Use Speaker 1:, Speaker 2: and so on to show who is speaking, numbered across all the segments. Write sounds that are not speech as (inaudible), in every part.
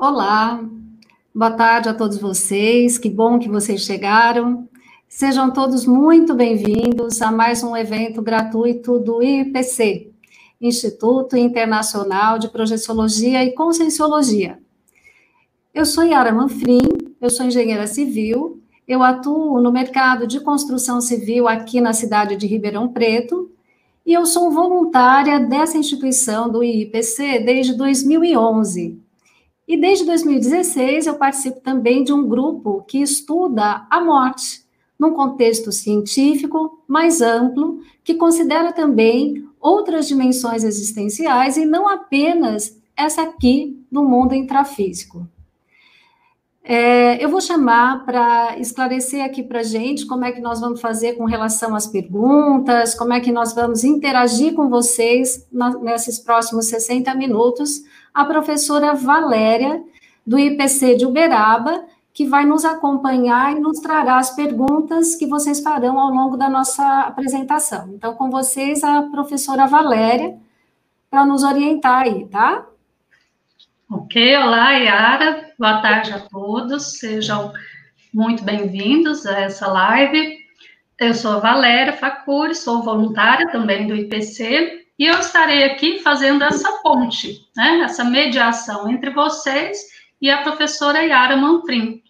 Speaker 1: Olá, boa tarde a todos vocês, que bom que vocês chegaram. Sejam todos muito bem-vindos a mais um evento gratuito do IPC, Instituto Internacional de Projeciologia e Conscienciologia. Eu sou Yara Manfrim, eu sou engenheira civil, eu atuo no mercado de construção civil aqui na cidade de Ribeirão Preto e eu sou voluntária dessa instituição do IPC desde 2011. E desde 2016 eu participo também de um grupo que estuda a morte num contexto científico mais amplo, que considera também outras dimensões existenciais e não apenas essa aqui no mundo intrafísico. É, eu vou chamar para esclarecer aqui para a gente como é que nós vamos fazer com relação às perguntas, como é que nós vamos interagir com vocês na, nesses próximos 60 minutos, a professora Valéria, do IPC de Uberaba, que vai nos acompanhar e nos trará as perguntas que vocês farão ao longo da nossa apresentação. Então, com vocês, a professora Valéria, para nos orientar aí, tá?
Speaker 2: Ok, olá, Yara, boa tarde a todos, sejam muito bem-vindos a essa live. Eu sou a Valéria Facuri, sou voluntária também do IPC, e eu estarei aqui fazendo essa ponte, né, essa mediação entre vocês e a professora Yara Manfrim,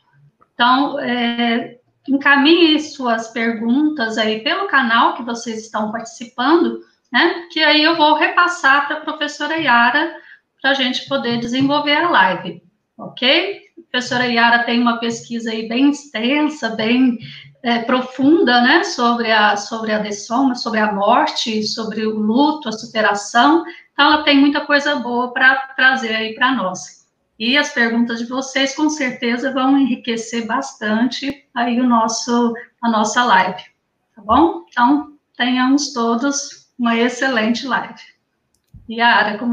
Speaker 2: então, é, encaminhe suas perguntas aí pelo canal que vocês estão participando, né? Que aí eu vou repassar para a professora Yara para a gente poder desenvolver a live, ok? A professora Yara tem uma pesquisa aí bem extensa, bem é, profunda, né? Sobre a, sobre a dessoma, sobre a morte, sobre o luto, a superação. Então, ela tem muita coisa boa para trazer aí para nós. E as perguntas de vocês, com certeza, vão enriquecer bastante aí o nosso, a nossa live, tá bom? Então, tenhamos todos uma excelente live. Yara, como...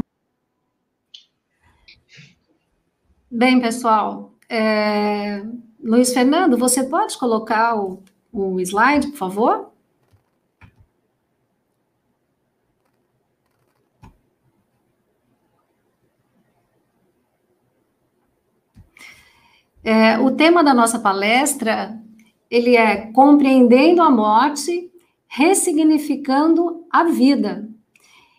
Speaker 1: Bem, pessoal, é... Luiz Fernando, você pode colocar o, o slide, por favor? É, o tema da nossa palestra, ele é compreendendo a morte, ressignificando a vida.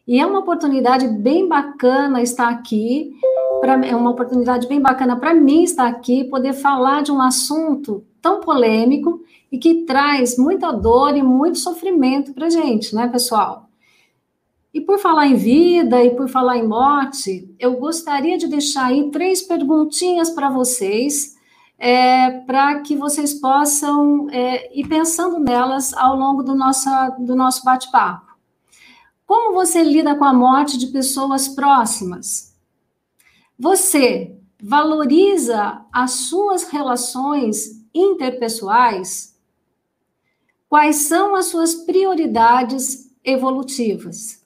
Speaker 1: E é uma oportunidade bem bacana estar aqui, pra, é uma oportunidade bem bacana para mim estar aqui, poder falar de um assunto tão polêmico e que traz muita dor e muito sofrimento para gente, né, pessoal? E por falar em vida e por falar em morte, eu gostaria de deixar aí três perguntinhas para vocês é, para que vocês possam é, ir pensando nelas ao longo do, nossa, do nosso bate-papo. Como você lida com a morte de pessoas próximas? Você valoriza as suas relações interpessoais? Quais são as suas prioridades evolutivas?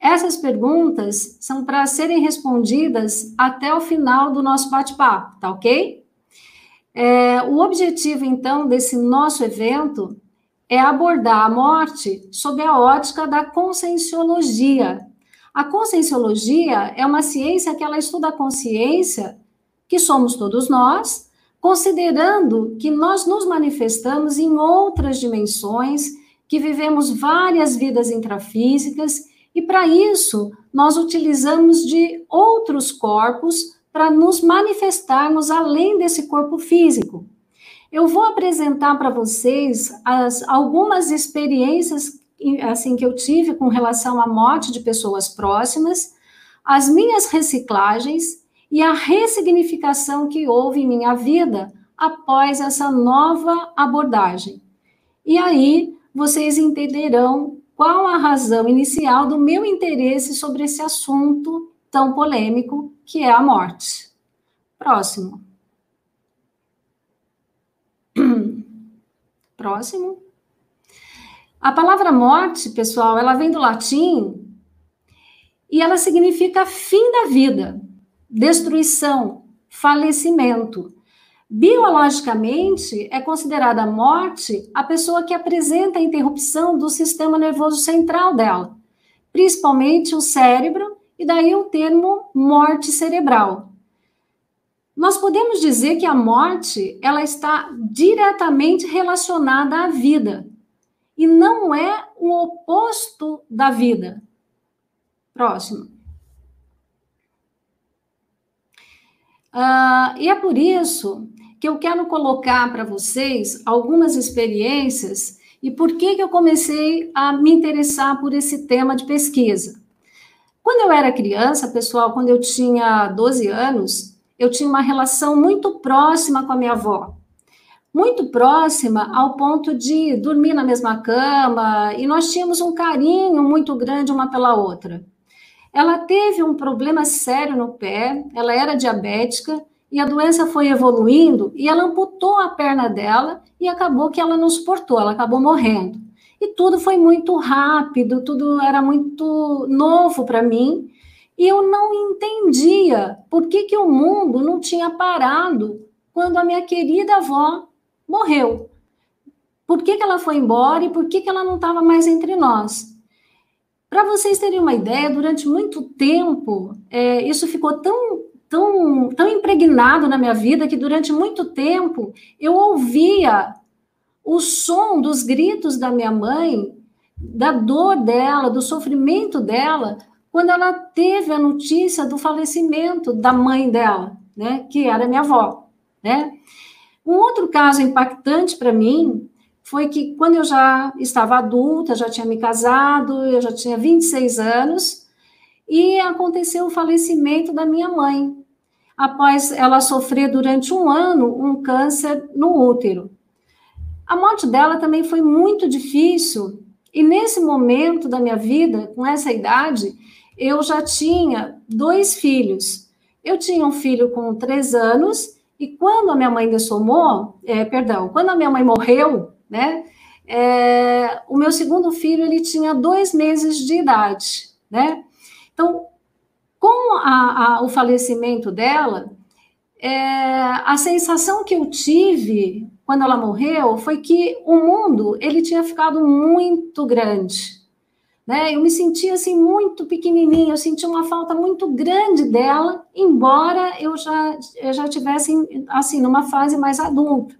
Speaker 1: Essas perguntas são para serem respondidas até o final do nosso bate-papo, tá ok? É, o objetivo, então, desse nosso evento é abordar a morte sob a ótica da conscienciologia. A conscienciologia é uma ciência que ela estuda a consciência, que somos todos nós, considerando que nós nos manifestamos em outras dimensões, que vivemos várias vidas intrafísicas, e para isso nós utilizamos de outros corpos para nos manifestarmos além desse corpo físico. Eu vou apresentar para vocês as, algumas experiências assim que eu tive com relação à morte de pessoas próximas, as minhas reciclagens e a ressignificação que houve em minha vida após essa nova abordagem. E aí vocês entenderão qual a razão inicial do meu interesse sobre esse assunto tão polêmico que é a morte. Próximo. (clears throat) Próximo. A palavra morte, pessoal, ela vem do latim e ela significa fim da vida, destruição, falecimento. Biologicamente, é considerada morte a pessoa que apresenta a interrupção do sistema nervoso central dela, principalmente o cérebro e daí o termo morte cerebral. nós podemos dizer que a morte ela está diretamente relacionada à vida e não é o oposto da vida. Próximo. Uh, e é por isso que eu quero colocar para vocês algumas experiências e por que, que eu comecei a me interessar por esse tema de pesquisa. Quando eu era criança, pessoal, quando eu tinha 12 anos, eu tinha uma relação muito próxima com a minha avó. Muito próxima ao ponto de dormir na mesma cama, e nós tínhamos um carinho muito grande uma pela outra. Ela teve um problema sério no pé, ela era diabética, e a doença foi evoluindo, e ela amputou a perna dela, e acabou que ela não suportou, ela acabou morrendo. E tudo foi muito rápido, tudo era muito novo para mim, e eu não entendia por que, que o mundo não tinha parado quando a minha querida avó morreu. Por que, que ela foi embora e por que, que ela não estava mais entre nós? Para vocês terem uma ideia, durante muito tempo, é, isso ficou tão, tão, tão impregnado na minha vida que durante muito tempo eu ouvia o som dos gritos da minha mãe, da dor dela, do sofrimento dela, quando ela teve a notícia do falecimento da mãe dela, né, que era minha avó, né? Um outro caso impactante para mim foi que quando eu já estava adulta, já tinha me casado, eu já tinha 26 anos, e aconteceu o falecimento da minha mãe, após ela sofrer durante um ano um câncer no útero. A morte dela também foi muito difícil, e nesse momento da minha vida, com essa idade, eu já tinha dois filhos. Eu tinha um filho com três anos, e quando a minha mãe dessomou, é, perdão, quando a minha mãe morreu, né, é, o meu segundo filho, ele tinha dois meses de idade, né? Então, com a, a, o falecimento dela, é, a sensação que eu tive quando ela morreu foi que o mundo, ele tinha ficado muito grande, né? Eu me sentia assim muito pequenininha, eu sentia uma falta muito grande dela, embora eu já eu já tivesse assim numa fase mais adulta.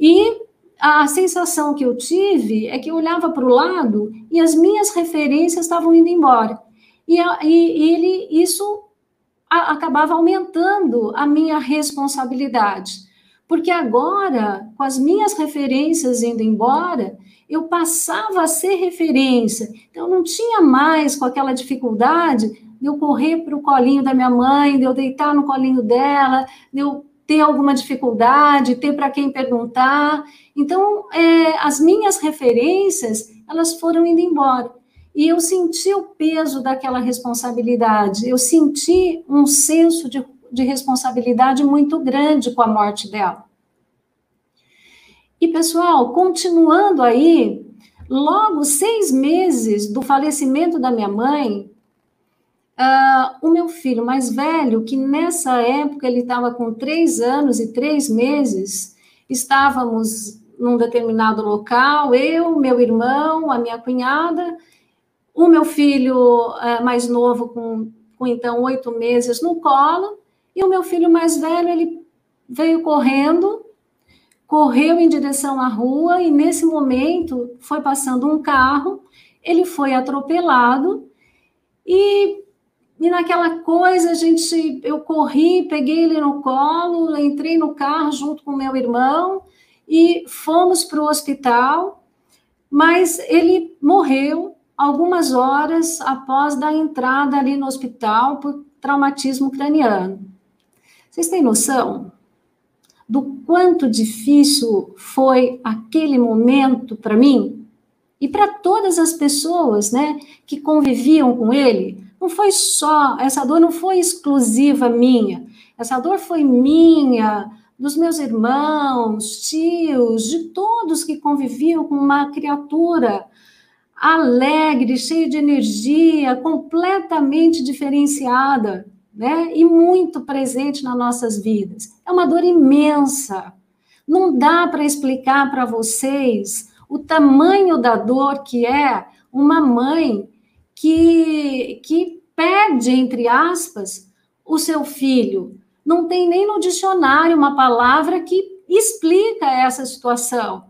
Speaker 1: E a sensação que eu tive é que eu olhava para o lado e as minhas referências estavam indo embora. E, e, ele isso a, acabava aumentando a minha responsabilidade. Porque agora, com as minhas referências indo embora, eu passava a ser referência. Então, eu não tinha mais com aquela dificuldade de eu correr para o colinho da minha mãe, de eu deitar no colinho dela, de eu ter alguma dificuldade, ter para quem perguntar. Então, é, as minhas referências, elas foram indo embora. E eu senti o peso daquela responsabilidade, eu senti um senso de, de responsabilidade muito grande com a morte dela. E, pessoal, continuando aí, logo seis meses do falecimento da minha mãe, uh, o meu filho mais velho, que nessa época ele estava com três anos e três meses, estávamos num determinado local, eu, meu irmão, a minha cunhada, o meu filho uh, mais novo, com, com então oito meses, no colo, e o meu filho mais velho, ele veio correndo correu em direção à rua e nesse momento foi passando um carro, ele foi atropelado e, e naquela coisa a gente eu corri, peguei ele no colo, entrei no carro junto com meu irmão e fomos para o hospital, mas ele morreu algumas horas após da entrada ali no hospital por traumatismo craniano. Vocês têm noção? Do quanto difícil foi aquele momento para mim e para todas as pessoas, né, que conviviam com ele. Não foi só essa dor, não foi exclusiva minha. Essa dor foi minha, dos meus irmãos, tios, de todos que conviviam com uma criatura alegre, cheia de energia, completamente diferenciada né? E muito presente nas nossas vidas. É uma dor imensa. Não dá para explicar para vocês o tamanho da dor que é uma mãe que, que perde, entre aspas, o seu filho. não tem nem no dicionário uma palavra que explica essa situação.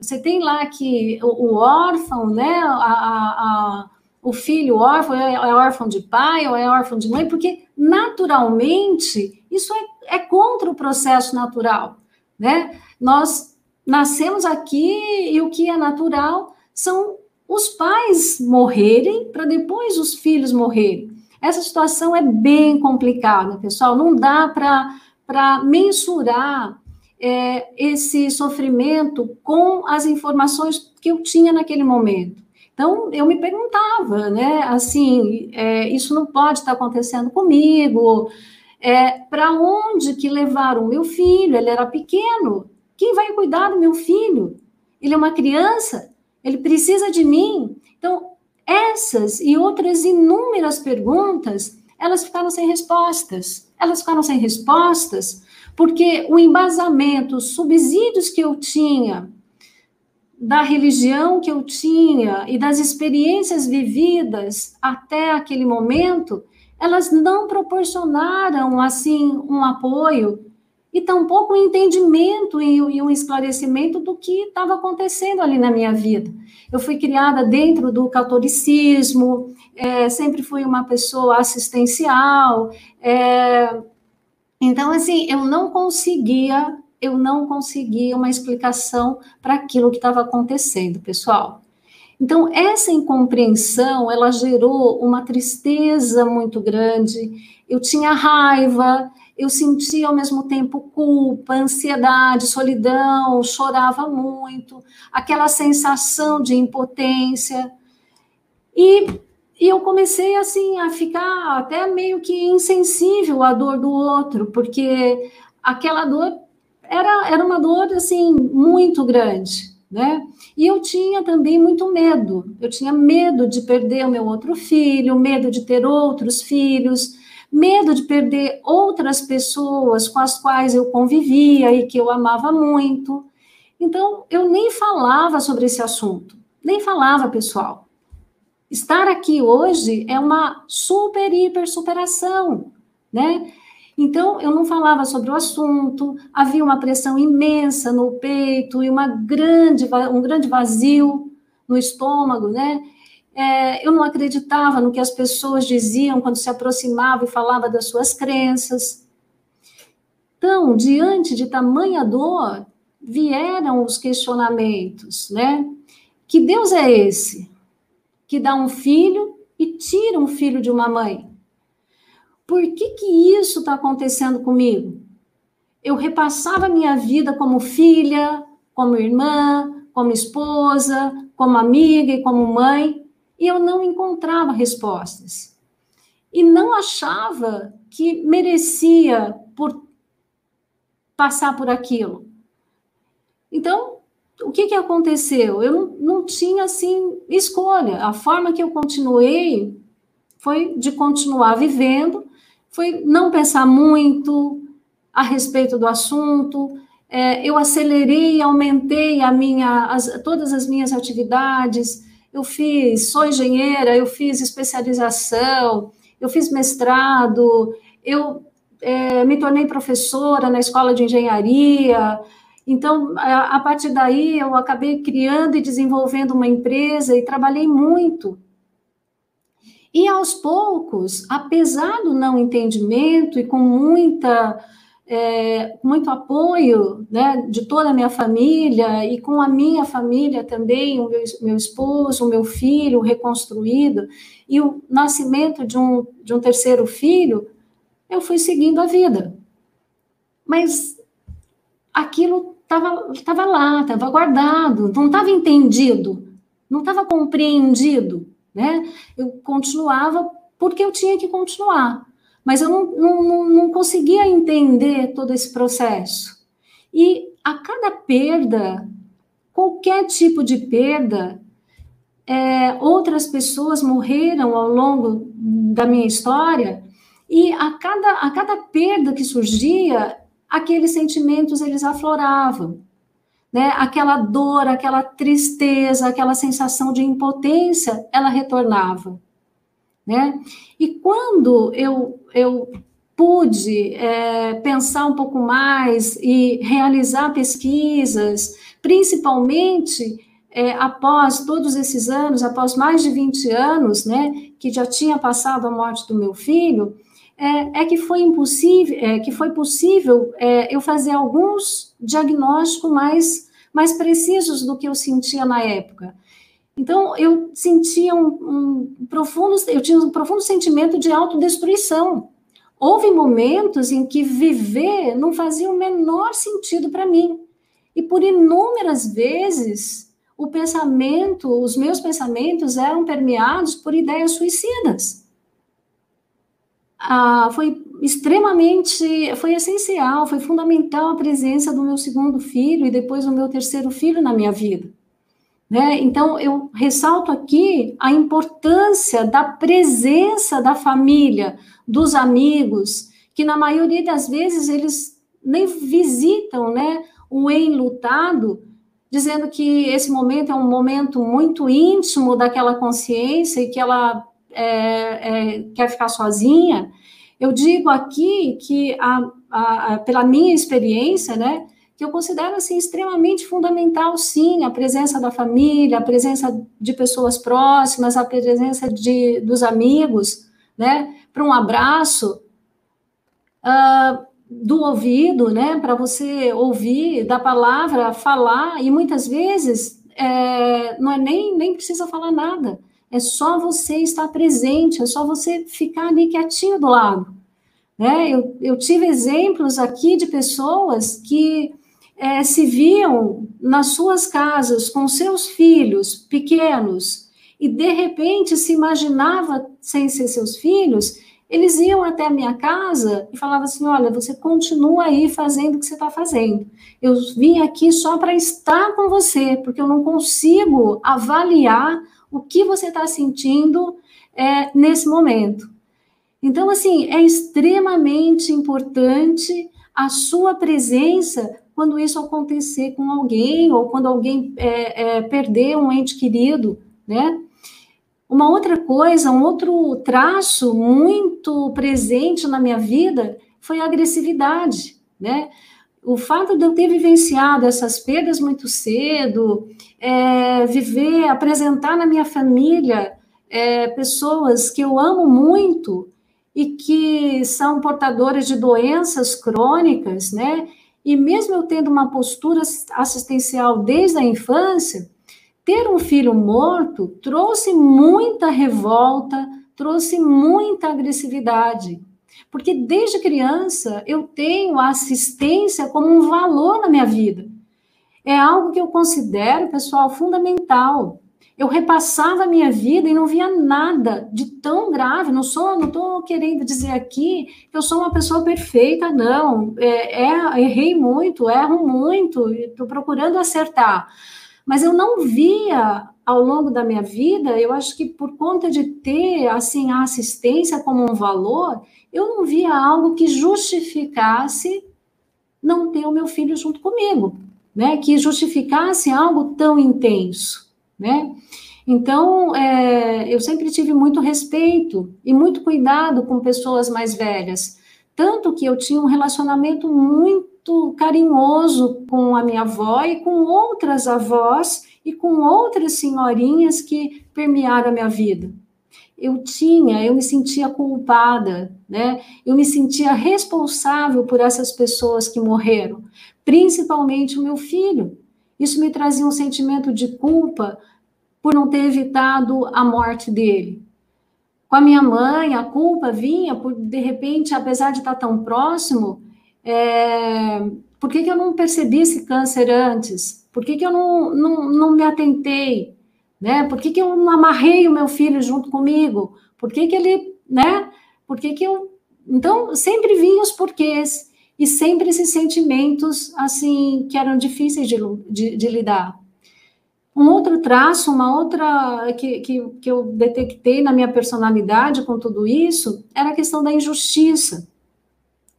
Speaker 1: Você tem lá que o, órfão, né, a, a, o filho órfão é, é, órfão de pai ou é órfão de mãe, porque naturalmente isso é, é contra o processo natural, né? Nós nascemos aqui e o que é natural são os pais morrerem para depois os filhos morrerem. Essa situação é bem complicada, pessoal. Não dá para mensurar é, esse sofrimento com as informações que eu tinha naquele momento. Então, eu me perguntava, né, assim, é, isso não pode estar acontecendo comigo, é, para onde que levaram meu filho? Ele era pequeno, quem vai cuidar do meu filho? Ele é uma criança, ele precisa de mim. Então, essas e outras inúmeras perguntas, elas ficaram sem respostas. Elas ficaram sem respostas porque o embasamento, os subsídios que eu tinha da religião que eu tinha e das experiências vividas até aquele momento, elas não proporcionaram assim um apoio e tampouco um entendimento e, um esclarecimento do que estava acontecendo ali na minha vida. Eu fui criada dentro do catolicismo, é, sempre fui uma pessoa assistencial, é, então, assim, eu não conseguia, eu não conseguia uma explicação para aquilo que estava acontecendo, pessoal. Então, essa incompreensão, ela gerou uma tristeza muito grande. Eu tinha raiva, eu sentia ao mesmo tempo culpa, ansiedade, solidão, chorava muito, aquela sensação de impotência. E e eu comecei assim a ficar até meio que insensível à dor do outro, porque aquela dor era, era uma dor assim muito grande, né? E eu tinha também muito medo. Eu tinha medo de perder o meu outro filho, medo de ter outros filhos, medo de perder outras pessoas com as quais eu convivia e que eu amava muito. Então, eu nem falava sobre esse assunto, nem falava, pessoal. Estar aqui hoje é uma super, hiper superação, né? Então, eu não falava sobre o assunto, havia uma pressão imensa no peito e uma grande, um grande vazio no estômago, né? É, eu não acreditava no que as pessoas diziam quando se aproximavam e falavam das suas crenças. Então, diante de tamanha dor, vieram os questionamentos, né? Que Deus é esse? que dá um filho e tira um filho de uma mãe. Por que, que isso está acontecendo comigo? Eu repassava minha vida como filha, como irmã, como esposa, como amiga e como mãe, e eu não encontrava respostas. E não achava que merecia por passar por aquilo. Então, o que, que aconteceu? Eu não, não tinha, assim, escolha. A forma que eu continuei foi de continuar vivendo, foi não pensar muito a respeito do assunto. É, eu acelerei aumentei a minha, as, todas as minhas atividades. Eu fiz, sou engenheira, eu fiz especialização, eu fiz mestrado, eu é, me tornei professora na escola de engenharia, então, a, a partir daí, eu acabei criando e desenvolvendo uma empresa e trabalhei muito. E aos poucos, apesar do não entendimento e com muita é, muito apoio né, de toda a minha família e com a minha família também, o meu, meu esposo, o meu filho reconstruído e o nascimento de um, de um terceiro filho, eu fui seguindo a vida. Mas aquilo estava lá, estava guardado, não estava entendido, não estava compreendido, né? Eu continuava porque eu tinha que continuar, mas eu não, não, não conseguia entender todo esse processo. E a cada perda, qualquer tipo de perda, é, outras pessoas morreram ao longo da minha história, e a cada, a cada perda que surgia, aqueles sentimentos eles afloravam, né? Aquela dor, aquela tristeza, aquela sensação de impotência, ela retornava, né? E quando eu eu pude é, pensar um pouco mais e realizar pesquisas, principalmente é, após todos esses anos, após mais de 20 anos, né, que já tinha passado a morte do meu filho, é, é que foi impossível, é, que foi possível é, eu fazer alguns diagnósticos mais, mais precisos do que eu sentia na época. Então, eu sentia um, um profundo, eu tinha um profundo sentimento de autodestruição. Houve momentos em que viver não fazia o menor sentido para mim. E por inúmeras vezes o pensamento, os meus pensamentos eram permeados por ideias suicidas. Ah, foi extremamente, foi essencial, foi fundamental a presença do meu segundo filho e depois do meu terceiro filho na minha vida. Né? Então, eu ressalto aqui a importância da presença da família, dos amigos, que na maioria das vezes eles nem visitam né, o enlutado, dizendo que esse momento é um momento muito íntimo daquela consciência e que ela é, é, quer ficar sozinha. Eu digo aqui que, a, a, a, pela minha experiência, né, que eu considero assim extremamente fundamental, sim, a presença da família, a presença de pessoas próximas, a presença de, dos amigos, né, para um abraço. Uh, do ouvido, né, para você ouvir, da palavra, falar, e muitas vezes é, não é nem, nem precisa falar nada, é só você estar presente, é só você ficar ali quietinho do lado. Né? Eu, eu tive exemplos aqui de pessoas que é, se viam nas suas casas com seus filhos pequenos e de repente se imaginava sem ser seus filhos eles iam até a minha casa e falavam assim: olha, você continua aí fazendo o que você está fazendo. Eu vim aqui só para estar com você, porque eu não consigo avaliar o que você está sentindo é, nesse momento. Então, assim, é extremamente importante a sua presença quando isso acontecer com alguém ou quando alguém é, é, perder um ente querido, né? Uma outra coisa, um outro traço muito presente na minha vida foi a agressividade, né? O fato de eu ter vivenciado essas perdas muito cedo, é, viver, apresentar na minha família é, pessoas que eu amo muito e que são portadoras de doenças crônicas, né? E mesmo eu tendo uma postura assistencial desde a infância, ter um filho morto trouxe muita revolta, trouxe muita agressividade. Porque desde criança eu tenho a assistência como um valor na minha vida. É algo que eu considero, pessoal, fundamental. Eu repassava a minha vida e não via nada de tão grave. Não sou, não estou querendo dizer aqui que eu sou uma pessoa perfeita, não. É, é errei muito, erro muito, estou procurando acertar mas eu não via ao longo da minha vida, eu acho que por conta de ter assim a assistência como um valor, eu não via algo que justificasse não ter o meu filho junto comigo, né? Que justificasse algo tão intenso, né? Então, é, eu sempre tive muito respeito e muito cuidado com pessoas mais velhas, tanto que eu tinha um relacionamento muito carinhoso com a minha avó e com outras avós e com outras senhorinhas que permearam a minha vida. Eu tinha, eu me sentia culpada, né? Eu me sentia responsável por essas pessoas que morreram, principalmente o meu filho. Isso me trazia um sentimento de culpa por não ter evitado a morte dele. Com a minha mãe, a culpa vinha por, de repente, apesar de estar tão próximo, é, por que, que eu não percebi esse câncer antes? Por que, que eu não, não, não me atentei? Né? Por que, que eu não amarrei o meu filho junto comigo? Por que, que ele, né? Por que, que eu. Então, sempre vinham os porquês e sempre esses sentimentos, assim, que eram difíceis de, de, de lidar. Um outro traço, uma outra que, que, que eu detectei na minha personalidade com tudo isso, era a questão da injustiça.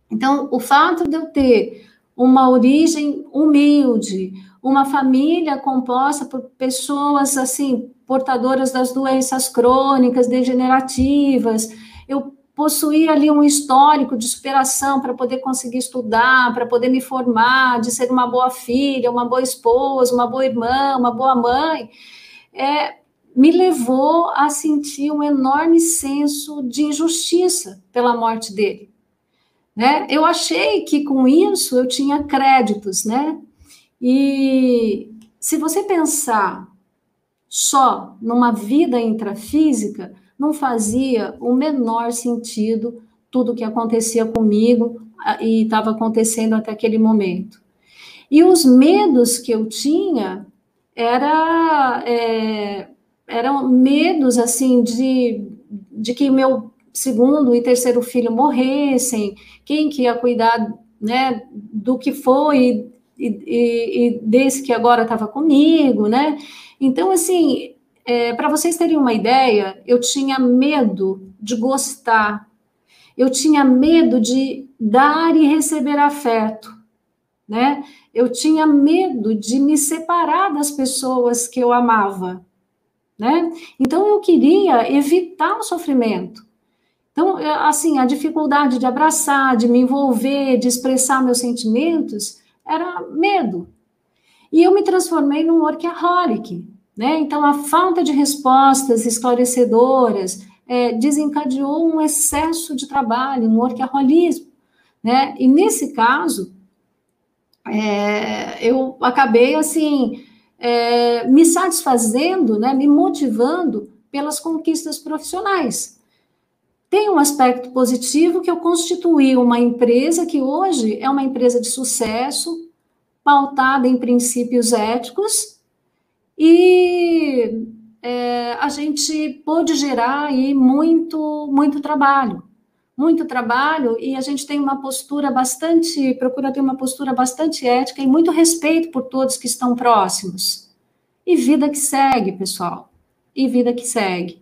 Speaker 1: Então, o fato de eu ter uma origem humilde, uma família composta por pessoas assim portadoras das doenças crônicas degenerativas, eu possuir ali um histórico de superação para poder conseguir estudar, para poder me formar, de ser uma boa filha, uma boa esposa, uma boa irmã, uma boa mãe, é, me levou a sentir um enorme senso de injustiça pela morte dele. Né? Eu achei que com isso eu tinha créditos, né? E se você pensar só numa vida intrafísica, não fazia o menor sentido tudo que acontecia comigo e estava acontecendo até aquele momento. E os medos que eu tinha era, é, eram medos assim de, de que meu segundo e terceiro filho morressem, quem que ia cuidar né, do que foi e, e, e desse que agora estava comigo, né? Então, assim, é, para vocês terem uma ideia, eu tinha medo de gostar, eu tinha medo de dar e receber afeto, né? Eu tinha medo de me separar das pessoas que eu amava, né? Então eu queria evitar o sofrimento. Então, assim, a dificuldade de abraçar, de me envolver, de expressar meus sentimentos, era medo. E eu me transformei num workaholic, né? Então, a falta de respostas esclarecedoras é, desencadeou um excesso de trabalho, um workaholismo, né? E nesse caso, é, eu acabei, assim, é, me satisfazendo, né? Me motivando pelas conquistas profissionais. Tem um aspecto positivo que eu constituí uma empresa que hoje é uma empresa de sucesso, pautada em princípios éticos, e é, a gente pôde gerar aí muito, muito trabalho, muito trabalho, e a gente tem uma postura bastante, procura ter uma postura bastante ética e muito respeito por todos que estão próximos. E vida que segue, pessoal, e vida que segue.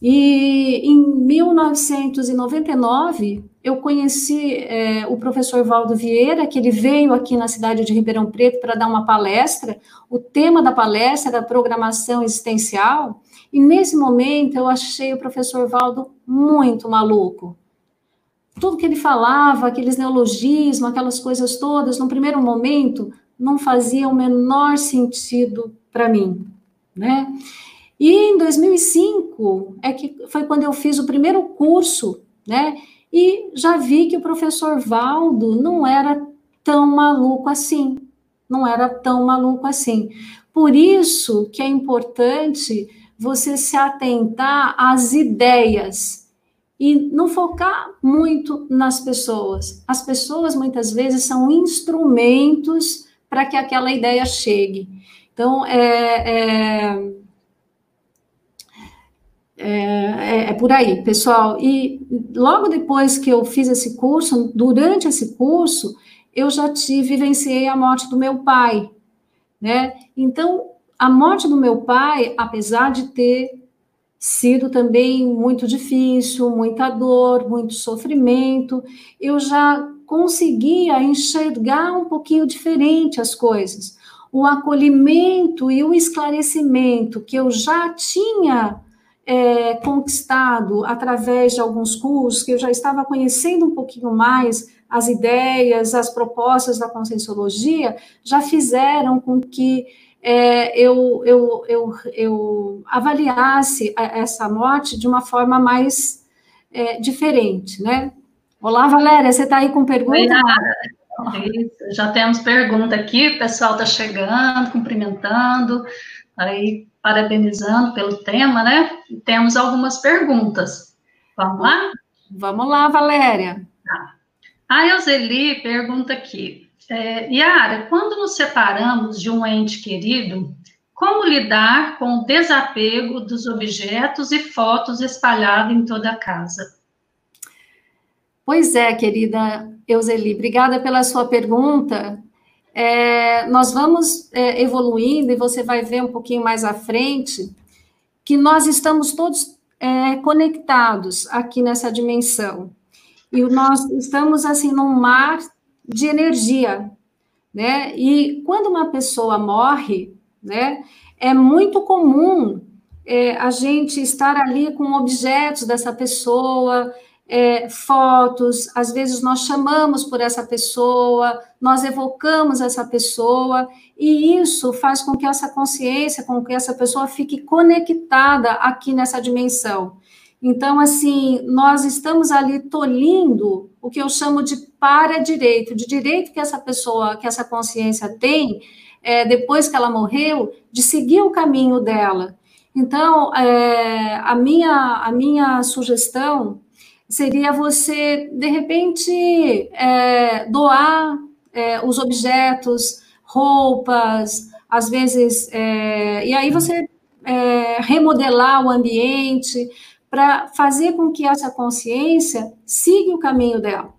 Speaker 1: E em 1999, eu conheci é, o professor Valdo Vieira, que ele veio aqui na cidade de Ribeirão Preto para dar uma palestra. O tema da palestra era programação existencial. E nesse momento eu achei o professor Valdo muito maluco. Tudo que ele falava, aqueles neologismos, aquelas coisas todas, no primeiro momento, não fazia o menor sentido para mim, né? E em 2005 é que foi quando eu fiz o primeiro curso, né? E já vi que o professor Valdo não era tão maluco assim, não era tão maluco assim. Por isso que é importante você se atentar às ideias e não focar muito nas pessoas. As pessoas muitas vezes são instrumentos para que aquela ideia chegue. Então, é, é é, é, é, por aí, pessoal. E logo depois que eu fiz esse curso, durante esse curso, eu já tive, vivenciei a morte do meu pai, né? Então, a morte do meu pai, apesar de ter sido também muito difícil, muita dor, muito sofrimento, eu já conseguia enxergar um pouquinho diferente as coisas. O acolhimento e o esclarecimento que eu já tinha é, conquistado através de alguns cursos, que eu já estava conhecendo um pouquinho mais as ideias, as propostas da conscienciologia, já fizeram com que é, eu, eu, eu, eu avaliasse essa morte de uma forma mais é, diferente, né? Olá, Valéria, você está aí com pergunta?
Speaker 2: Oi, Já temos pergunta aqui, o pessoal está chegando, cumprimentando, aí parabenizando pelo tema, né? Temos algumas perguntas. Vamos lá?
Speaker 1: Vamos lá, Valéria. Tá.
Speaker 2: A Euseli pergunta aqui, é, Yara, quando nos separamos de um ente querido, como lidar com o desapego dos objetos e fotos espalhados em toda a casa?
Speaker 1: Pois é, querida Euseli, obrigada pela sua pergunta é, nós vamos é, evoluindo e você vai ver um pouquinho mais à frente que nós estamos todos é, conectados aqui nessa dimensão. E nós estamos, assim, num mar de energia, né? E quando uma pessoa morre, né, é muito comum é, a gente estar ali com objetos dessa pessoa, é, fotos, às vezes nós chamamos por essa pessoa, nós evocamos essa pessoa, e isso faz com que essa consciência, com que essa pessoa fique conectada aqui nessa dimensão. Então, assim, nós estamos ali tolhindo o que eu chamo de para-direito, de direito que essa pessoa, que essa consciência tem, é, depois que ela morreu, de seguir o caminho dela. Então, é, a, minha, a minha sugestão seria você, de repente, é, doar é, os objetos, roupas, às vezes, é, e aí você é, remodelar o ambiente para fazer com que essa consciência siga o caminho dela.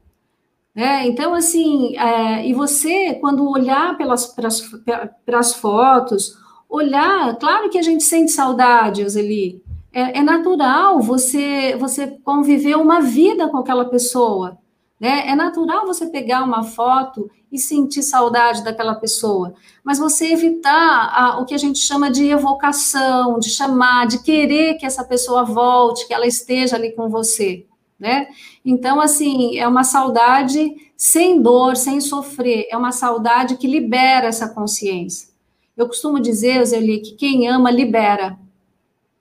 Speaker 1: Né? Então, assim, é, e você, quando olhar pelas para as fotos, olhar, claro que a gente sente saudade, Oseli, é, é, natural você, você conviver uma vida com aquela pessoa, né? É natural você pegar uma foto e sentir saudade daquela pessoa, mas você evitar a, o que a gente chama de evocação, de chamar, de querer que essa pessoa volte, que ela esteja ali com você, né? Então, assim, é uma saudade sem dor, sem sofrer, é uma saudade que libera essa consciência. Eu costumo dizer, Zeli, que quem ama libera,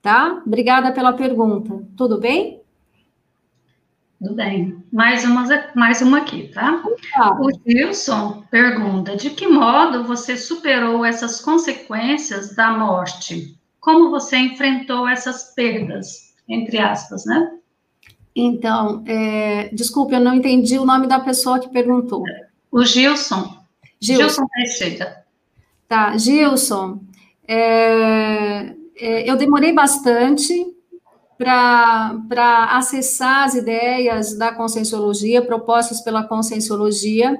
Speaker 1: tá? Obrigada pela pergunta. Tudo bem?
Speaker 2: Tudo bem. Mais uma, mais uma aqui, tá? O Gilson pergunta: de que modo você superou essas consequências da morte? Como você enfrentou essas perdas, entre aspas, né?
Speaker 1: Então, é, desculpe, eu não entendi o nome da pessoa que perguntou.
Speaker 2: O Gilson. Gilson, Gilson Teixeira.
Speaker 1: Tá, Gilson. É, eu demorei bastante para acessar as ideias da conscienciologia, propostas pela conscienciologia,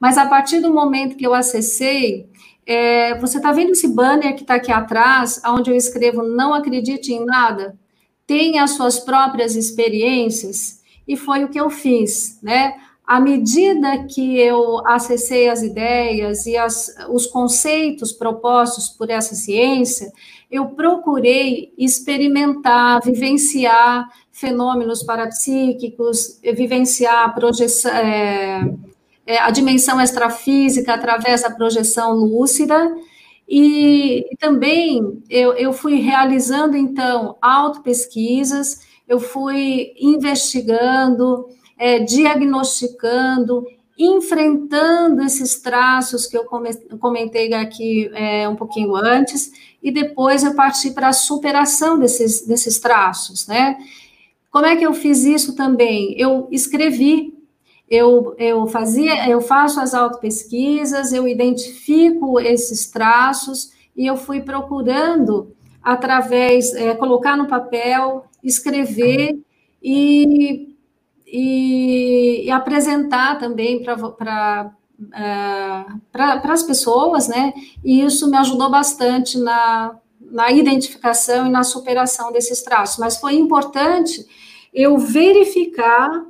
Speaker 1: mas a partir do momento que eu acessei, é, você está vendo esse banner que está aqui atrás, onde eu escrevo não acredite em nada? Tenha as suas próprias experiências, e foi o que eu fiz, né? À medida que eu acessei as ideias e as, os conceitos propostos por essa ciência, eu procurei experimentar, vivenciar fenômenos parapsíquicos, vivenciar a projeção, é, é, a dimensão extrafísica através da projeção lúcida, e, e também eu, eu fui realizando, então, autopesquisas, eu fui investigando, é, diagnosticando, enfrentando esses traços que eu comentei aqui é, um pouquinho antes, e depois eu parti para a superação desses, desses traços, né? Como é que eu fiz isso também? Eu escrevi, eu, eu fazia, eu faço as autopesquisas, eu identifico esses traços e eu fui procurando através, é, colocar no papel, escrever e, e, e apresentar também para para as pessoas, né? E isso me ajudou bastante na, na identificação e na superação desses traços. Mas foi importante eu verificar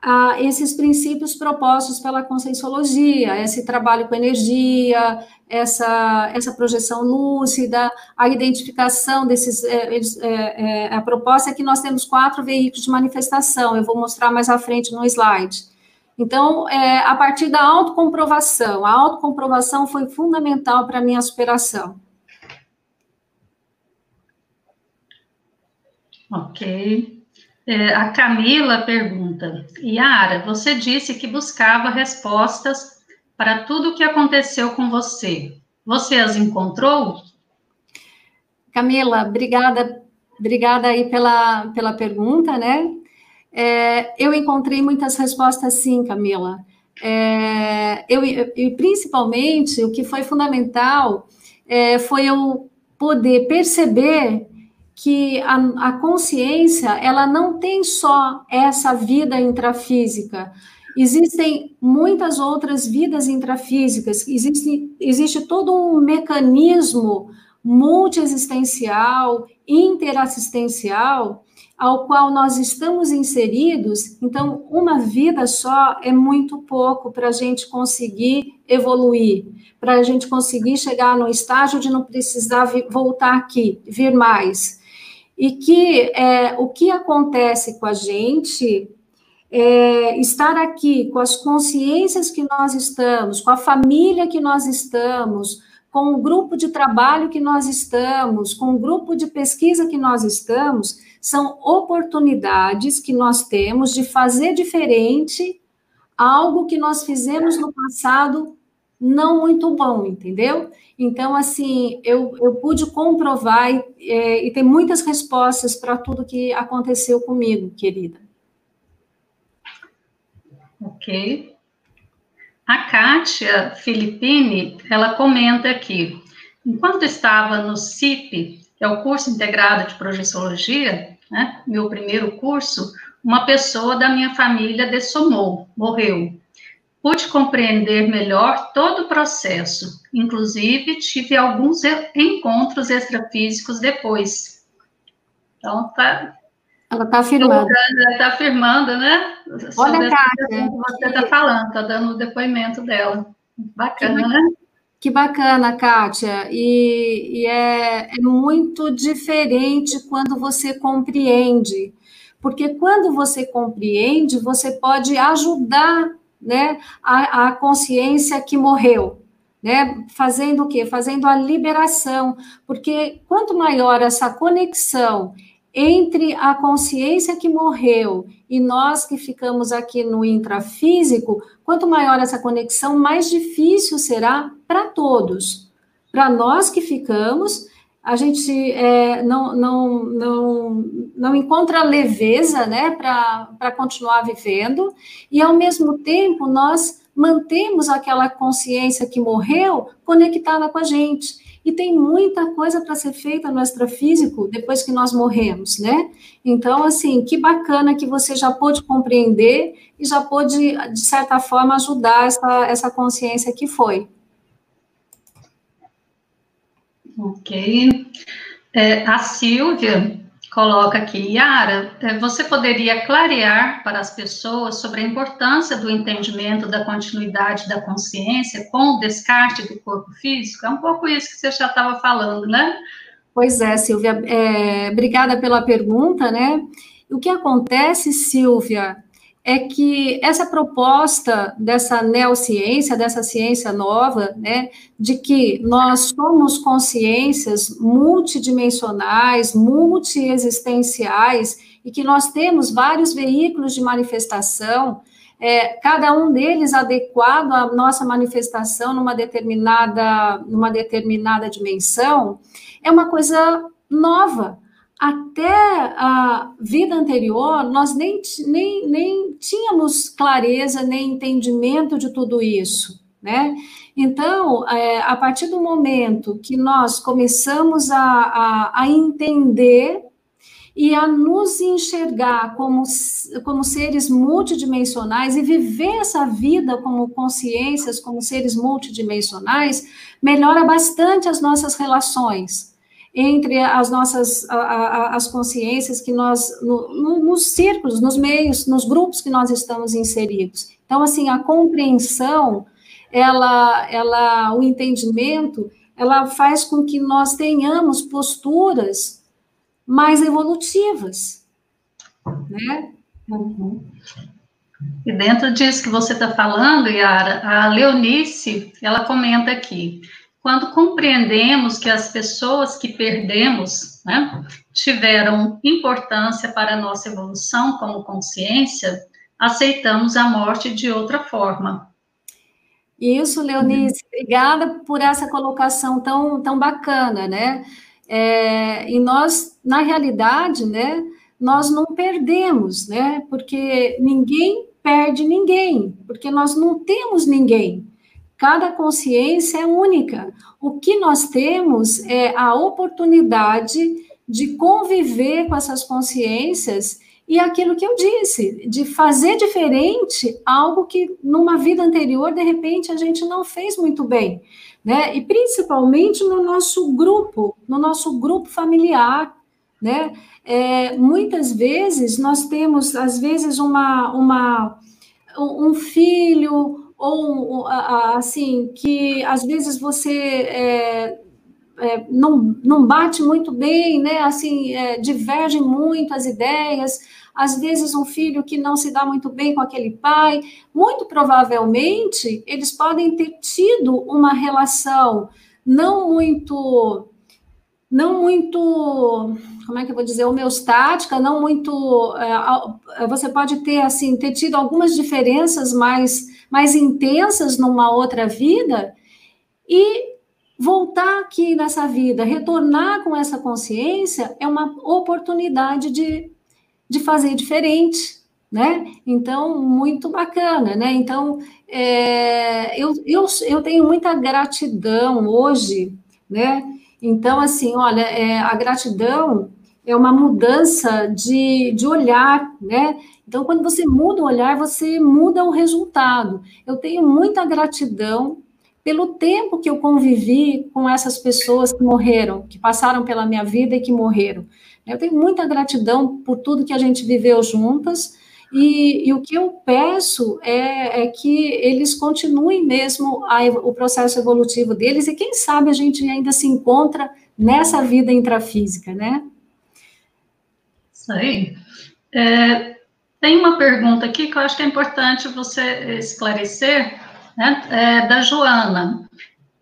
Speaker 1: ah, esses princípios propostos pela conscienciologia, esse trabalho com energia, essa, essa projeção lúcida, a identificação desses. É, é, é, a proposta é que nós temos quatro veículos de manifestação, eu vou mostrar mais à frente no slide. Então, é, a partir da autocomprovação, a autocomprovação foi fundamental para a minha superação.
Speaker 2: Ok. É, a Camila pergunta: Yara, você disse que buscava respostas para tudo o que aconteceu com você. Você as encontrou?
Speaker 1: Camila, obrigada, obrigada aí pela, pela pergunta, né? É, eu encontrei muitas respostas sim, Camila. É, eu, e principalmente o que foi fundamental é, foi eu poder perceber que a, a, consciência ela não tem só essa vida intrafísica. Existem muitas outras vidas intrafísicas. Existe, existe todo um mecanismo multiexistencial, interassistencial, ao qual nós estamos inseridos, então uma vida só é muito pouco para a gente conseguir evoluir, para a gente conseguir chegar no estágio de não precisar voltar aqui, vir mais. E que é, o que acontece com a gente é, estar aqui com as consciências que nós estamos, com a família que nós estamos, com o grupo de trabalho que nós estamos, com o grupo de pesquisa que nós estamos, são oportunidades que nós temos de fazer diferente algo que nós fizemos no passado não muito bom, entendeu? Então, assim, eu, eu pude comprovar e, é, e ter muitas respostas para tudo que aconteceu comigo, querida.
Speaker 2: Ok. A Kátia Filippini, ela comenta aqui, enquanto estava no CIP, que é o curso integrado de projeciologia, né, meu primeiro curso, uma pessoa da minha família dessomou, morreu. Pude compreender melhor todo o processo, inclusive tive alguns encontros extrafísicos depois. Então, tá.
Speaker 1: Ela está afirmando.
Speaker 2: Está afirmando, né?
Speaker 1: Olha, Kátia.
Speaker 2: Você está falando, está dando o depoimento dela. Bacana, né?
Speaker 1: Que bacana, Kátia. E, e é, é muito diferente quando você compreende porque quando você compreende, você pode ajudar né, a, a consciência que morreu, né? Fazendo o quê? Fazendo a liberação, porque quanto maior essa conexão entre a consciência que morreu e nós que ficamos aqui no intrafísico, quanto maior essa conexão, mais difícil será para todos. Para nós que ficamos, a gente é, não, não, não, não encontra leveza né, para continuar vivendo, e ao mesmo tempo nós mantemos aquela consciência que morreu conectada com a gente. E tem muita coisa para ser feita no extrafísico depois que nós morremos, né? Então, assim, que bacana que você já pôde compreender e já pôde, de certa forma, ajudar essa, essa consciência que foi.
Speaker 2: Ok. É, a Silvia coloca aqui, Yara, é, você poderia clarear para as pessoas sobre a importância do entendimento da continuidade da consciência com o descarte do corpo físico? É um pouco isso que você já estava falando, né?
Speaker 1: Pois é, Silvia, é, obrigada pela pergunta, né? O que acontece, Silvia, é que essa proposta dessa neociência, dessa ciência nova, né, de que nós somos consciências multidimensionais, multiexistenciais, e que nós temos vários veículos de manifestação, é, cada um deles adequado à nossa manifestação numa determinada, numa determinada dimensão, é uma coisa nova até a vida anterior, nós nem, nem, nem tínhamos clareza, nem entendimento de tudo isso, né? Então, é, a partir do momento que nós começamos a, a, a entender e a nos enxergar como, como seres multidimensionais e viver essa vida como consciências, como seres multidimensionais, melhora bastante as nossas relações entre as nossas a, a, as consciências que nós no, no, nos círculos, nos meios, nos grupos que nós estamos inseridos. Então, assim, a compreensão, ela, ela, o entendimento, ela faz com que nós tenhamos posturas mais evolutivas, né?
Speaker 2: Uhum. E dentro disso que você está falando, Yara, a Leonice, ela comenta aqui, quando compreendemos que as pessoas que perdemos né, tiveram importância para a nossa evolução como consciência, aceitamos a morte de outra forma.
Speaker 1: Isso, Leonice, obrigada por essa colocação tão, tão bacana, né? É, e nós, na realidade, né, nós não perdemos, né? Porque ninguém perde ninguém, porque nós não temos ninguém. Cada consciência é única. O que nós temos é a oportunidade de conviver com essas consciências e aquilo que eu disse, de fazer diferente algo que numa vida anterior, de repente, a gente não fez muito bem, né? E principalmente no nosso grupo, no nosso grupo familiar, né? É, muitas vezes nós temos, às vezes, uma, uma um filho, ou assim, que às vezes você é, é, não, não bate muito bem, né? Assim, é, divergem muito as ideias, às vezes um filho que não se dá muito bem com aquele pai, muito provavelmente eles podem ter tido uma relação não muito não muito, como é que eu vou dizer, homeostática, não muito, é, você pode ter, assim, ter tido algumas diferenças mais, mais intensas numa outra vida e voltar aqui nessa vida, retornar com essa consciência é uma oportunidade de, de fazer diferente, né? Então, muito bacana, né? Então, é, eu, eu, eu tenho muita gratidão hoje, né? Então, assim, olha, é, a gratidão é uma mudança de, de olhar, né? Então, quando você muda o olhar, você muda o resultado. Eu tenho muita gratidão pelo tempo que eu convivi com essas pessoas que morreram, que passaram pela minha vida e que morreram. Eu tenho muita gratidão por tudo que a gente viveu juntas, e, e o que eu peço é, é, que eles continuem mesmo a, o processo evolutivo deles, e quem sabe a gente ainda se encontra nessa vida intrafísica, né?
Speaker 2: Isso aí. É, tem uma pergunta aqui que eu acho que é importante você esclarecer, né, é, da Joana.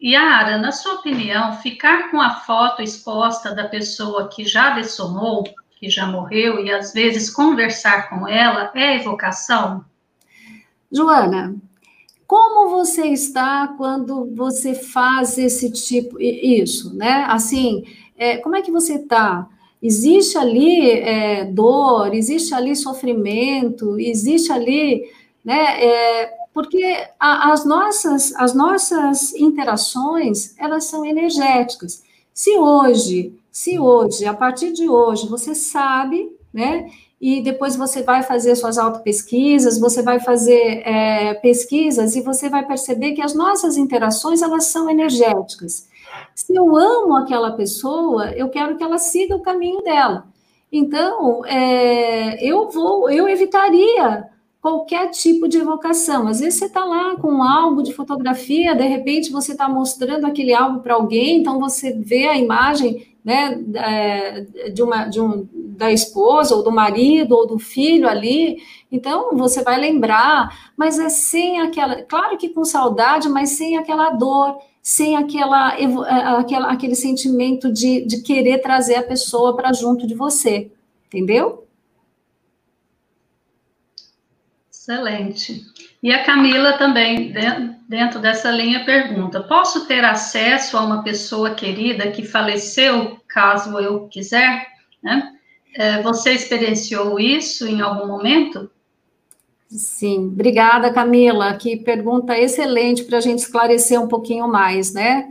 Speaker 2: Yara, na sua opinião, ficar com a foto exposta da pessoa que já dessomou, que já morreu, e às vezes conversar com ela é evocação?
Speaker 1: Joana, como você está quando você faz esse tipo, isso, né? Assim, é, como é que você está? Existe ali é, dor, existe ali sofrimento, existe ali, né? É, porque a, as, nossas, as nossas interações, elas são energéticas. Se hoje, se hoje, a partir de hoje, você sabe, né, e depois você vai fazer suas autopesquisas, você vai fazer é, pesquisas e você vai perceber que as nossas interações, elas são energéticas. Se eu amo aquela pessoa, eu quero que ela siga o caminho dela. Então, é, eu vou, eu evitaria qualquer tipo de evocação. Às vezes você está lá com um álbum de fotografia, de repente você está mostrando aquele álbum para alguém, então você vê a imagem né, é, de uma, de um, da esposa, ou do marido, ou do filho ali, então você vai lembrar, mas é sem aquela, claro que com saudade, mas sem aquela dor, sem aquela, aquela aquele sentimento de, de querer trazer a pessoa para junto de você, entendeu?
Speaker 2: Excelente. E a Camila também, dentro dessa linha, pergunta: posso ter acesso a uma pessoa querida que faleceu, caso eu quiser? Né? É, você experienciou isso em algum momento?
Speaker 1: Sim, obrigada, Camila. Que pergunta excelente para a gente esclarecer um pouquinho mais, né?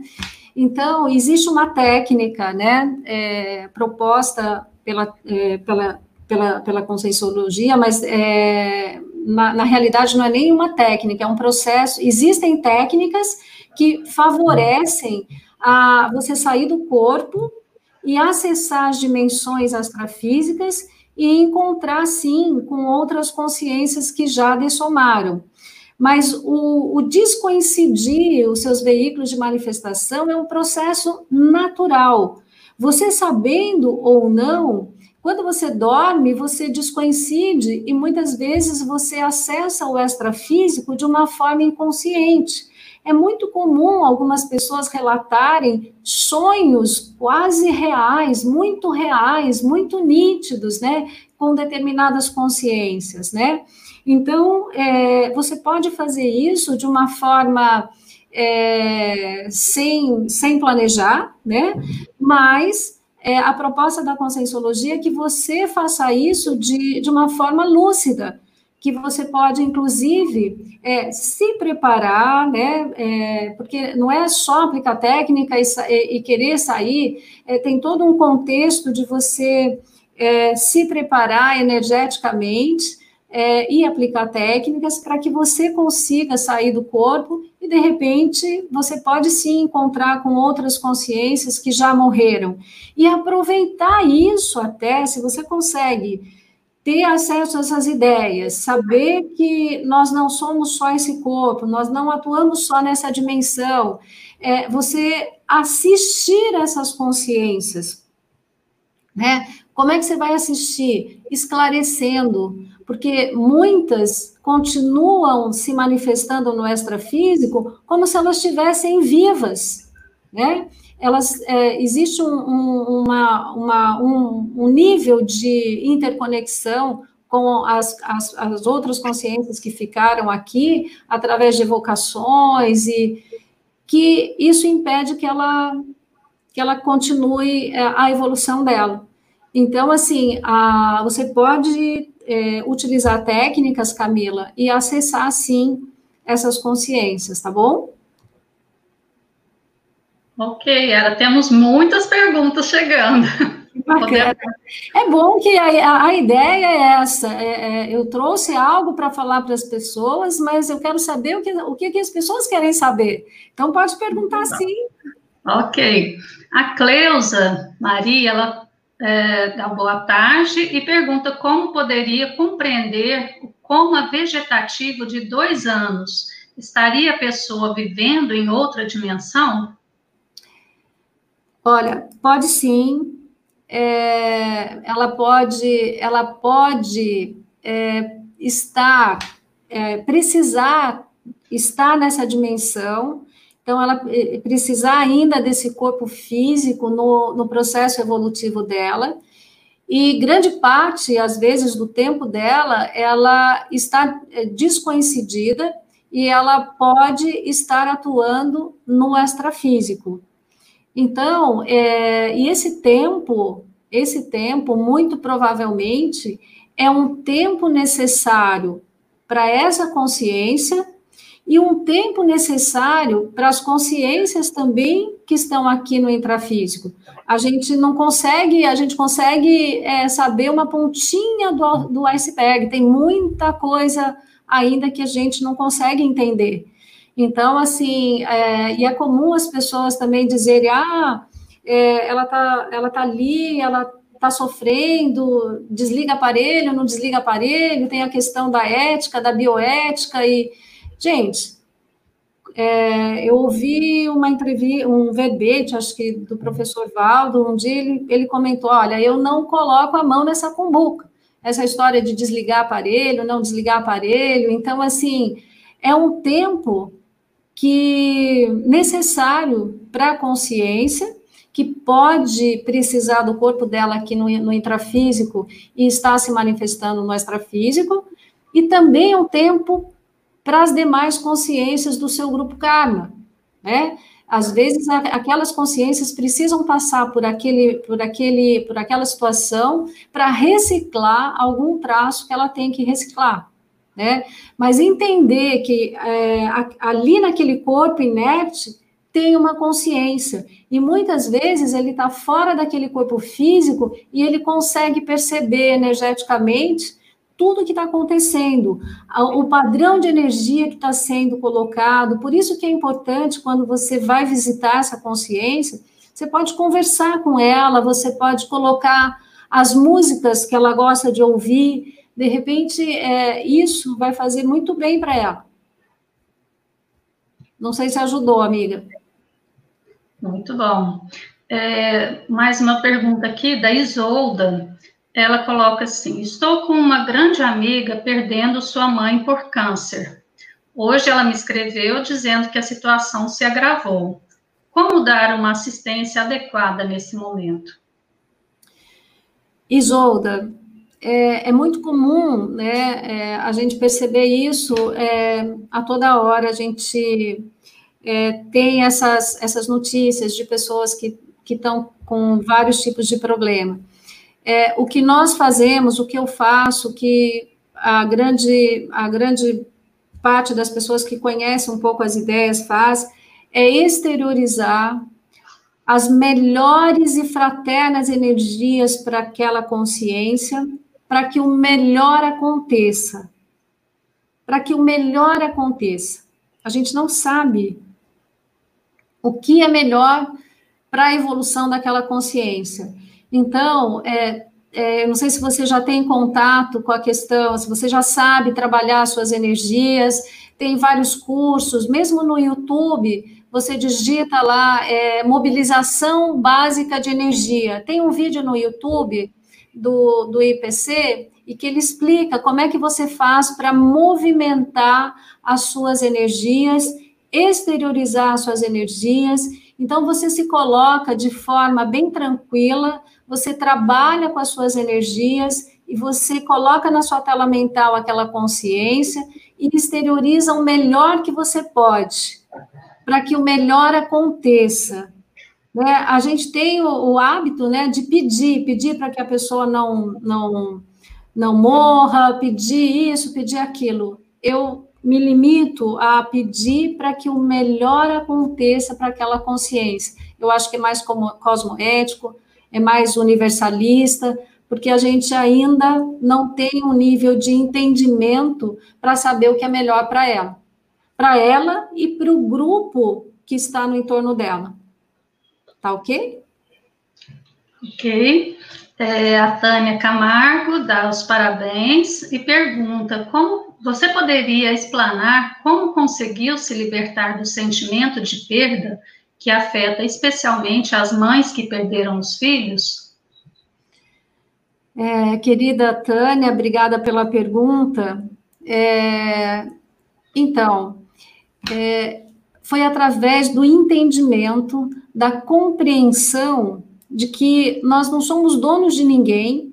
Speaker 1: Então, existe uma técnica, né, é, proposta pela, é, pela, pela, pela Conscienciologia, mas é, na, na realidade, não é nenhuma técnica, é um processo. Existem técnicas que favorecem a você sair do corpo e acessar as dimensões astrafísicas e encontrar, sim, com outras consciências que já dessomaram. Mas o, o descoincidir os seus veículos de manifestação é um processo natural. Você sabendo ou não, quando você dorme, você descoincide e muitas vezes você acessa o extrafísico de uma forma inconsciente. É muito comum algumas pessoas relatarem sonhos quase reais, muito reais, muito nítidos, né, com determinadas consciências, né? Então, é, você pode fazer isso de uma forma é, sem, sem planejar, né? Mas é, a proposta da conscienciologia é que você faça isso de, de uma forma lúcida, que você pode, inclusive, é, se preparar, né? É, porque não é só aplicar técnica e, e querer sair, é, tem todo um contexto de você é, se preparar energeticamente é, e aplicar técnicas para que você consiga sair do corpo e, de repente, você pode se encontrar com outras consciências que já morreram. E aproveitar isso até, se você consegue ter acesso a essas ideias, saber que nós não somos só esse corpo, nós não atuamos só nessa dimensão, é, você assistir essas consciências, né? Como é que você vai assistir? Esclarecendo, porque muitas continuam se manifestando no extrafísico como se elas estivessem vivas, né? Elas, é, existe um, um, uma, uma, um, um nível de interconexão com as, as, as, outras consciências que ficaram aqui, através de evocações, e que isso impede que ela, que ela continue é, a evolução dela. Então, assim, a, você pode é, utilizar técnicas, Camila, e acessar, sim, essas consciências, tá bom?
Speaker 2: Ok, Ara, temos muitas perguntas chegando.
Speaker 1: Bacana. É bom que a, a ideia é essa. É, é, eu trouxe algo para falar para as pessoas, mas eu quero saber o que, o que, as pessoas querem saber. Então, pode perguntar sim.
Speaker 2: Ok. A Cleusa Maria, ela é, dá boa tarde e pergunta como poderia compreender o coma vegetativo de dois anos. Estaria a pessoa vivendo em outra dimensão?
Speaker 1: Olha, pode sim. É, ela pode, ela pode é, estar, é, precisar estar nessa dimensão então, ela eh, precisar ainda desse corpo físico no, no processo evolutivo dela, e grande parte, às vezes, do tempo dela, ela está eh, desconhecida e ela pode estar atuando no extrafísico. Então, é, e esse tempo, esse tempo, muito provavelmente, é um tempo necessário para essa consciência e um tempo necessário para as consciências também que estão aqui no intrafísico. A gente não consegue, a gente consegue é, saber uma pontinha do, do iceberg, tem muita coisa ainda que a gente não consegue entender. Então, assim, é, e é comum as pessoas também dizerem, ah, é, ela tá, ela tá ali, ela está sofrendo, desliga aparelho, não desliga aparelho, tem a questão da ética, da bioética, e Gente, é, eu ouvi uma entrevista, um verbete, acho que do professor Valdo, um dia ele, ele comentou: olha, eu não coloco a mão nessa cumbuca. Essa história de desligar aparelho, não desligar aparelho. Então, assim, é um tempo que necessário para a consciência, que pode precisar do corpo dela aqui no, no intrafísico e está se manifestando no extrafísico, e também é um tempo para as demais consciências do seu grupo karma, né? Às vezes aquelas consciências precisam passar por aquele, por aquele, por aquela situação para reciclar algum traço que ela tem que reciclar, né? Mas entender que é, ali naquele corpo inerte tem uma consciência e muitas vezes ele está fora daquele corpo físico e ele consegue perceber energeticamente tudo que está acontecendo, o padrão de energia que está sendo colocado. Por isso que é importante, quando você vai visitar essa consciência, você pode conversar com ela, você pode colocar as músicas que ela gosta de ouvir. De repente, é, isso vai fazer muito bem para ela. Não sei se ajudou, amiga.
Speaker 2: Muito bom. É, mais uma pergunta aqui da Isolda ela coloca assim: Estou com uma grande amiga perdendo sua mãe por câncer. Hoje ela me escreveu dizendo que a situação se agravou. Como dar uma assistência adequada nesse momento?
Speaker 1: Isolda, é, é muito comum né, é, a gente perceber isso é, a toda hora. A gente é, tem essas, essas notícias de pessoas que estão com vários tipos de problema é, o que nós fazemos, o que eu faço, que a grande, a grande parte das pessoas que conhecem um pouco as ideias faz, é exteriorizar as melhores e fraternas energias para aquela consciência, para que o melhor aconteça. Para que o melhor aconteça. A gente não sabe o que é melhor para a evolução daquela consciência. Então, é, é, não sei se você já tem contato com a questão, se você já sabe trabalhar suas energias, tem vários cursos, mesmo no YouTube, você digita lá é, mobilização básica de energia. Tem um vídeo no YouTube do, do IPC e que ele explica como é que você faz para movimentar as suas energias, exteriorizar as suas energias. Então, você se coloca de forma bem tranquila, você trabalha com as suas energias e você coloca na sua tela mental aquela consciência e exterioriza o melhor que você pode, para que o melhor aconteça. Né? A gente tem o, o hábito né, de pedir, pedir para que a pessoa não, não, não morra, pedir isso, pedir aquilo. Eu me limito a pedir para que o melhor aconteça para aquela consciência. Eu acho que é mais como, cosmoético, é mais universalista, porque a gente ainda não tem um nível de entendimento para saber o que é melhor para ela, para ela e para o grupo que está no entorno dela. Tá ok?
Speaker 2: Ok. É, a Tânia Camargo dá os parabéns e pergunta como você poderia explanar como conseguiu se libertar do sentimento de perda que afeta especialmente as mães que perderam os filhos?
Speaker 1: É, querida Tânia, obrigada pela pergunta. É, então, é, foi através do entendimento, da compreensão de que nós não somos donos de ninguém,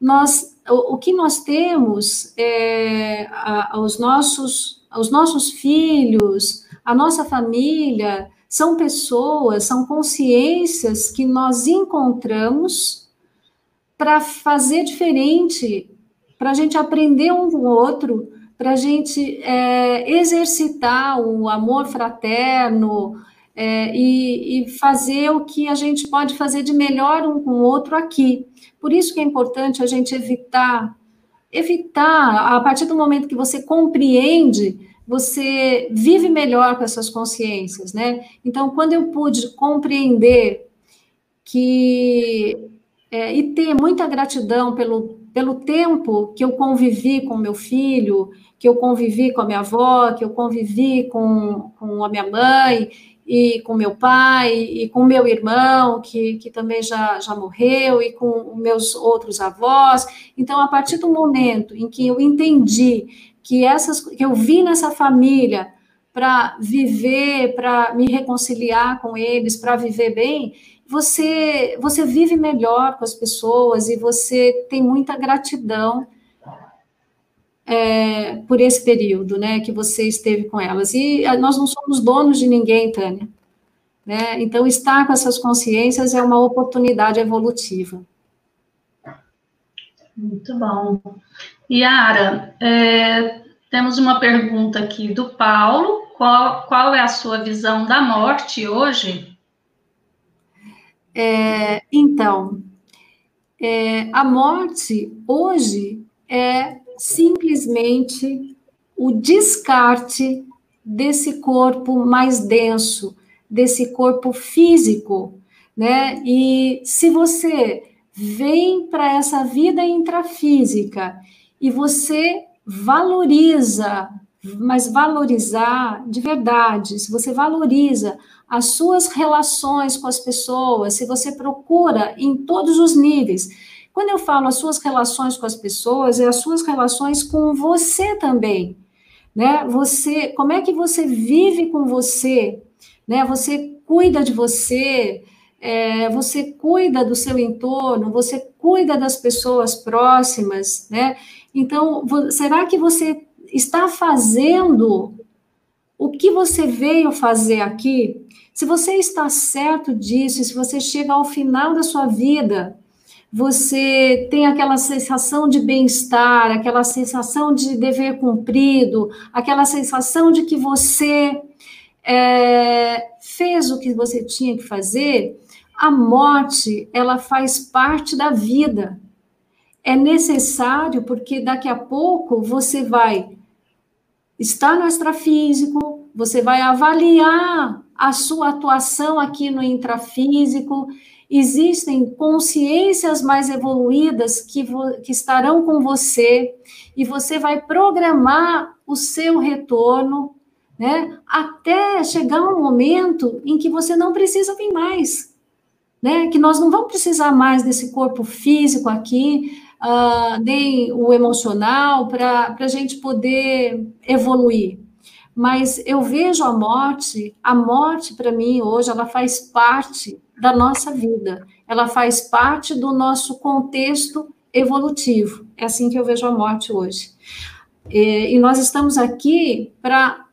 Speaker 1: nós, o, o que nós temos é, a, os, nossos, os nossos filhos, a nossa família, são pessoas, são consciências que nós encontramos para fazer diferente, para a gente aprender um com o outro, para a gente é, exercitar o amor fraterno é, e, e, fazer o que a gente pode fazer de melhor um com o outro aqui. Por isso que é importante a gente evitar, evitar, a partir do momento que você compreende, você vive melhor com essas consciências, né? Então, quando eu pude compreender que é, e ter muita gratidão pelo, pelo tempo que eu convivi com meu filho, que eu convivi com a minha avó, que eu convivi com, com a minha mãe, e com meu pai, e com meu irmão, que, que também já, já morreu, e com meus outros avós. Então, a partir do momento em que eu entendi que essas que eu vim nessa família para viver, para me reconciliar com eles, para viver bem, você você vive melhor com as pessoas e você tem muita gratidão é, por esse período, né, que você esteve com elas. E ah, nós não somos donos de ninguém, Tânia. Né? Então, estar com essas consciências é uma oportunidade evolutiva.
Speaker 2: Muito bom. Yara, é, temos uma pergunta aqui do Paulo. Qual, qual é a sua visão da morte hoje?
Speaker 1: É, então, é, a morte hoje é simplesmente o descarte desse corpo mais denso, desse corpo físico, né? E se você vem para essa vida intrafísica e você valoriza, mas valorizar de verdade, se você valoriza as suas relações com as pessoas, se você procura em todos os níveis, quando eu falo as suas relações com as pessoas, é as suas relações com você também, né? Você, como é que você vive com você, né? Você cuida de você, é, você cuida do seu entorno, você cuida das pessoas próximas, né? Então, será que você está fazendo o que você veio fazer aqui? Se você está certo disso, se você chega ao final da sua vida você tem aquela sensação de bem-estar, aquela sensação de dever cumprido, aquela sensação de que você é, fez o que você tinha que fazer, a morte ela faz parte da vida. É necessário porque daqui a pouco você vai estar no extrafísico, você vai avaliar a sua atuação aqui no intrafísico existem consciências mais evoluídas que, que estarão com você e você vai programar o seu retorno, né, até chegar um momento em que você não precisa vir mais, né? Que nós não vamos precisar mais desse corpo físico aqui, uh, nem o emocional, para a gente poder evoluir. Mas eu vejo a morte, a morte para mim hoje, ela faz parte da nossa vida, ela faz parte do nosso contexto evolutivo. É assim que eu vejo a morte hoje. E, e nós estamos aqui para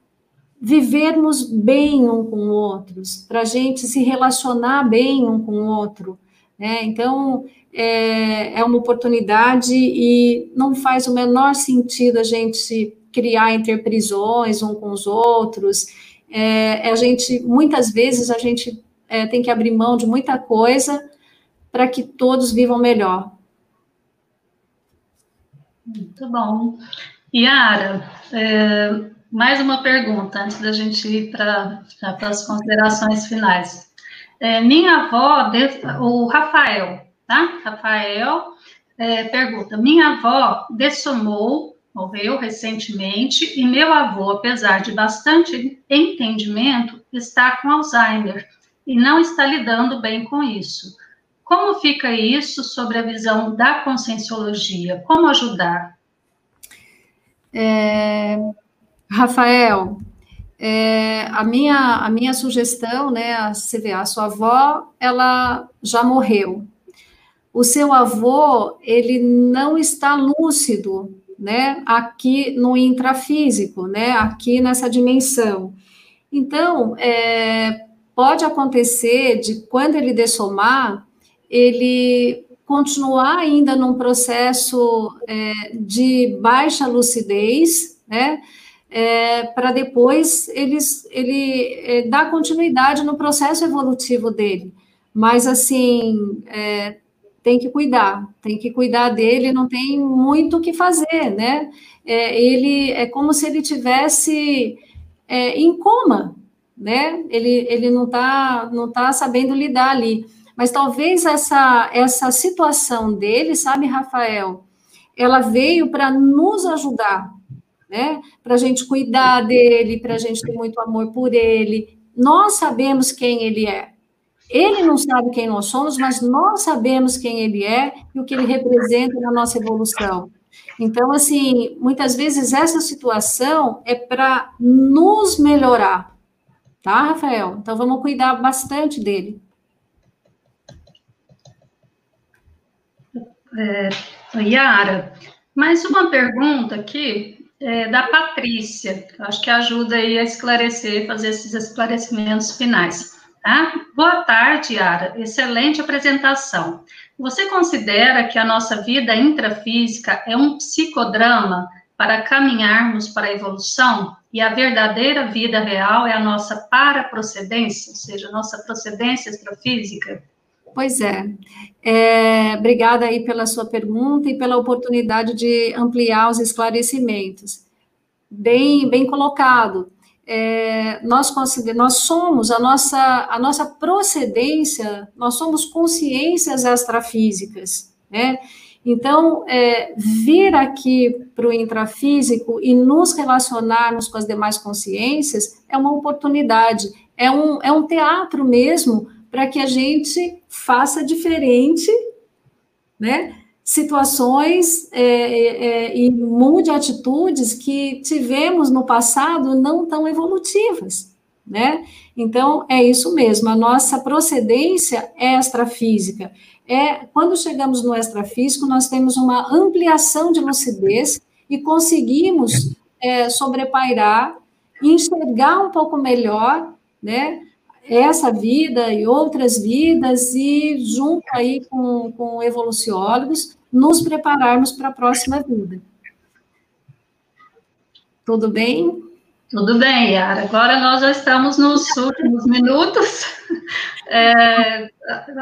Speaker 1: vivermos bem um com outros, para a gente se relacionar bem um com o outro. Né? Então, é, é uma oportunidade e não faz o menor sentido a gente criar interprisões um com os outros. É, é, a gente, muitas vezes, a gente é, tem que abrir mão de muita coisa para que todos vivam melhor.
Speaker 2: Muito bom. Yara, é, mais uma pergunta antes da gente ir para as considerações finais. É, minha avó, o Rafael, tá? Rafael é, pergunta: minha avó dessomou, morreu recentemente, e meu avô, apesar de bastante entendimento, está com Alzheimer e não está lidando bem com isso. Como fica isso sobre a visão da conscienciologia? Como ajudar?
Speaker 1: É, Rafael, é, a, minha, a minha sugestão, né, a, você vê, a sua avó, ela já morreu. O seu avô, ele não está lúcido, né, aqui no intrafísico, né, aqui nessa dimensão. Então, é, pode acontecer de quando ele dessomar, ele continuar ainda num processo é, de baixa lucidez, né? É, para depois eles, ele é, dar continuidade no processo evolutivo dele. Mas, assim, é, tem que cuidar, tem que cuidar dele, não tem muito o que fazer, né? É, ele é como se ele tivesse é, em coma, né? Ele, ele não está não tá sabendo lidar ali. Mas talvez essa, essa situação dele, sabe, Rafael, ela veio para nos ajudar, né? Para a gente cuidar dele, para a gente ter muito amor por ele. Nós sabemos quem ele é. Ele não sabe quem nós somos, mas nós sabemos quem ele é e o que ele representa na nossa evolução. Então, assim, muitas vezes essa situação é para nos melhorar, tá, Rafael? Então, vamos cuidar bastante dele.
Speaker 2: É, Yara, mais uma pergunta aqui é, da Patrícia, acho que ajuda aí a esclarecer, fazer esses esclarecimentos finais. Tá? Boa tarde, Yara, excelente apresentação. Você considera que a nossa vida intrafísica é um psicodrama para caminharmos para a evolução? E a verdadeira vida real é a nossa paraprocedência, ou seja, a nossa procedência extrafísica?
Speaker 1: Pois é. é. Obrigada aí pela sua pergunta e pela oportunidade de ampliar os esclarecimentos. Bem, bem colocado. É, nós, nós somos a nossa, a nossa procedência, nós somos consciências extrafísicas, né? Então, é, vir aqui para o intrafísico e nos relacionarmos com as demais consciências é uma oportunidade, é um, é um teatro mesmo para que a gente faça diferente, né? Situações é, é, é, e mude atitudes que tivemos no passado não tão evolutivas, né? Então, é isso mesmo, a nossa procedência é extrafísica. É, quando chegamos no extrafísico, nós temos uma ampliação de lucidez e conseguimos é, sobrepairar e enxergar um pouco melhor, né? essa vida e outras vidas e, junto aí com, com evoluciólogos, nos prepararmos para a próxima vida. Tudo bem?
Speaker 2: Tudo bem, Yara. Agora nós já estamos nos últimos minutos. É,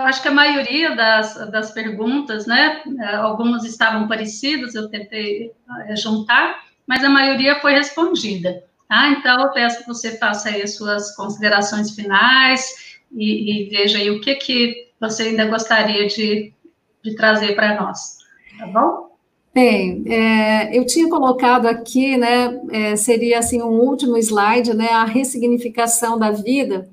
Speaker 2: acho que a maioria das, das perguntas, né? Algumas estavam parecidas, eu tentei é, juntar, mas a maioria foi respondida. Tá? Então, eu peço que você faça aí as suas considerações finais e, e veja aí o que, que você ainda gostaria de, de trazer para nós, tá bom?
Speaker 1: Bem, é, eu tinha colocado aqui, né, é, seria assim um último slide, né, a ressignificação da vida,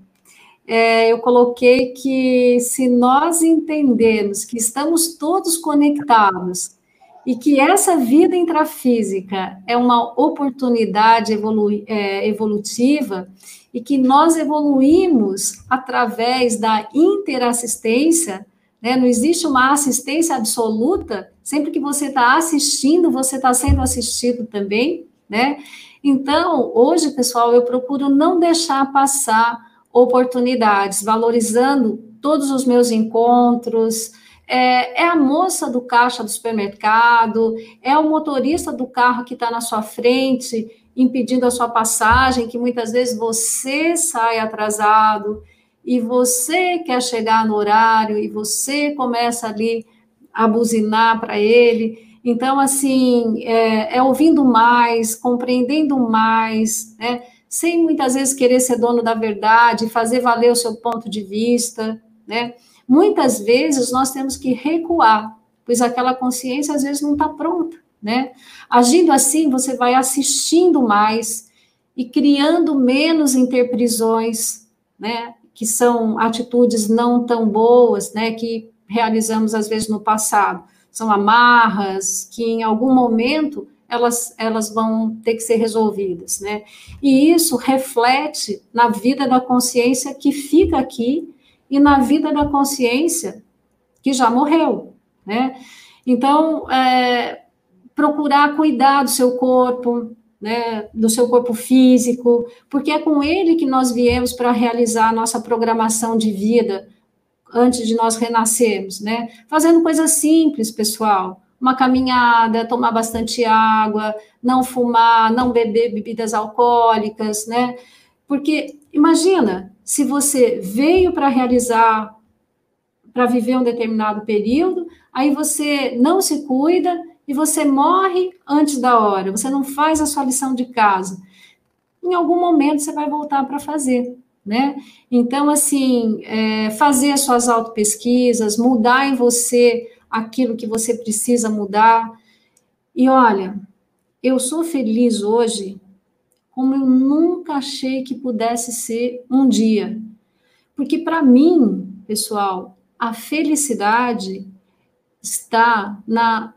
Speaker 1: é, eu coloquei que se nós entendermos que estamos todos conectados e que essa vida intrafísica é uma oportunidade evolu é, evolutiva e que nós evoluímos através da interassistência, né? não existe uma assistência absoluta, sempre que você está assistindo, você está sendo assistido também, né? Então, hoje, pessoal, eu procuro não deixar passar oportunidades, valorizando todos os meus encontros. É, é, a moça do caixa do supermercado, é o motorista do carro que está na sua frente, impedindo a sua passagem, que muitas vezes você sai atrasado e você quer chegar no horário e você começa ali a buzinar para ele. Então, assim, é, é ouvindo mais, compreendendo mais, né? Sem muitas vezes querer ser dono da verdade, fazer valer o seu ponto de vista, né? Muitas vezes nós temos que recuar, pois aquela consciência às vezes não está pronta, né? Agindo assim, você vai assistindo mais e criando menos interprisões, né? Que são atitudes não tão boas, né? Que realizamos às vezes no passado. São amarras que em algum momento elas, elas vão ter que ser resolvidas, né? E isso reflete na vida da consciência que fica aqui e na vida da consciência que já morreu, né? Então, é, procurar cuidar do seu corpo, né, do seu corpo físico, porque é com ele que nós viemos para realizar a nossa programação de vida antes de nós renascermos, né? Fazendo coisas simples, pessoal uma caminhada, tomar bastante água, não fumar, não beber bebidas alcoólicas, né? Porque imagina, se você veio para realizar, para viver um determinado período, aí você não se cuida e você morre antes da hora, você não faz a sua lição de casa. Em algum momento você vai voltar para fazer. Né? Então, assim, é, fazer as suas autopesquisas, mudar em você aquilo que você precisa mudar. E olha, eu sou feliz hoje como eu nunca achei que pudesse ser um dia. Porque para mim, pessoal, a felicidade está na,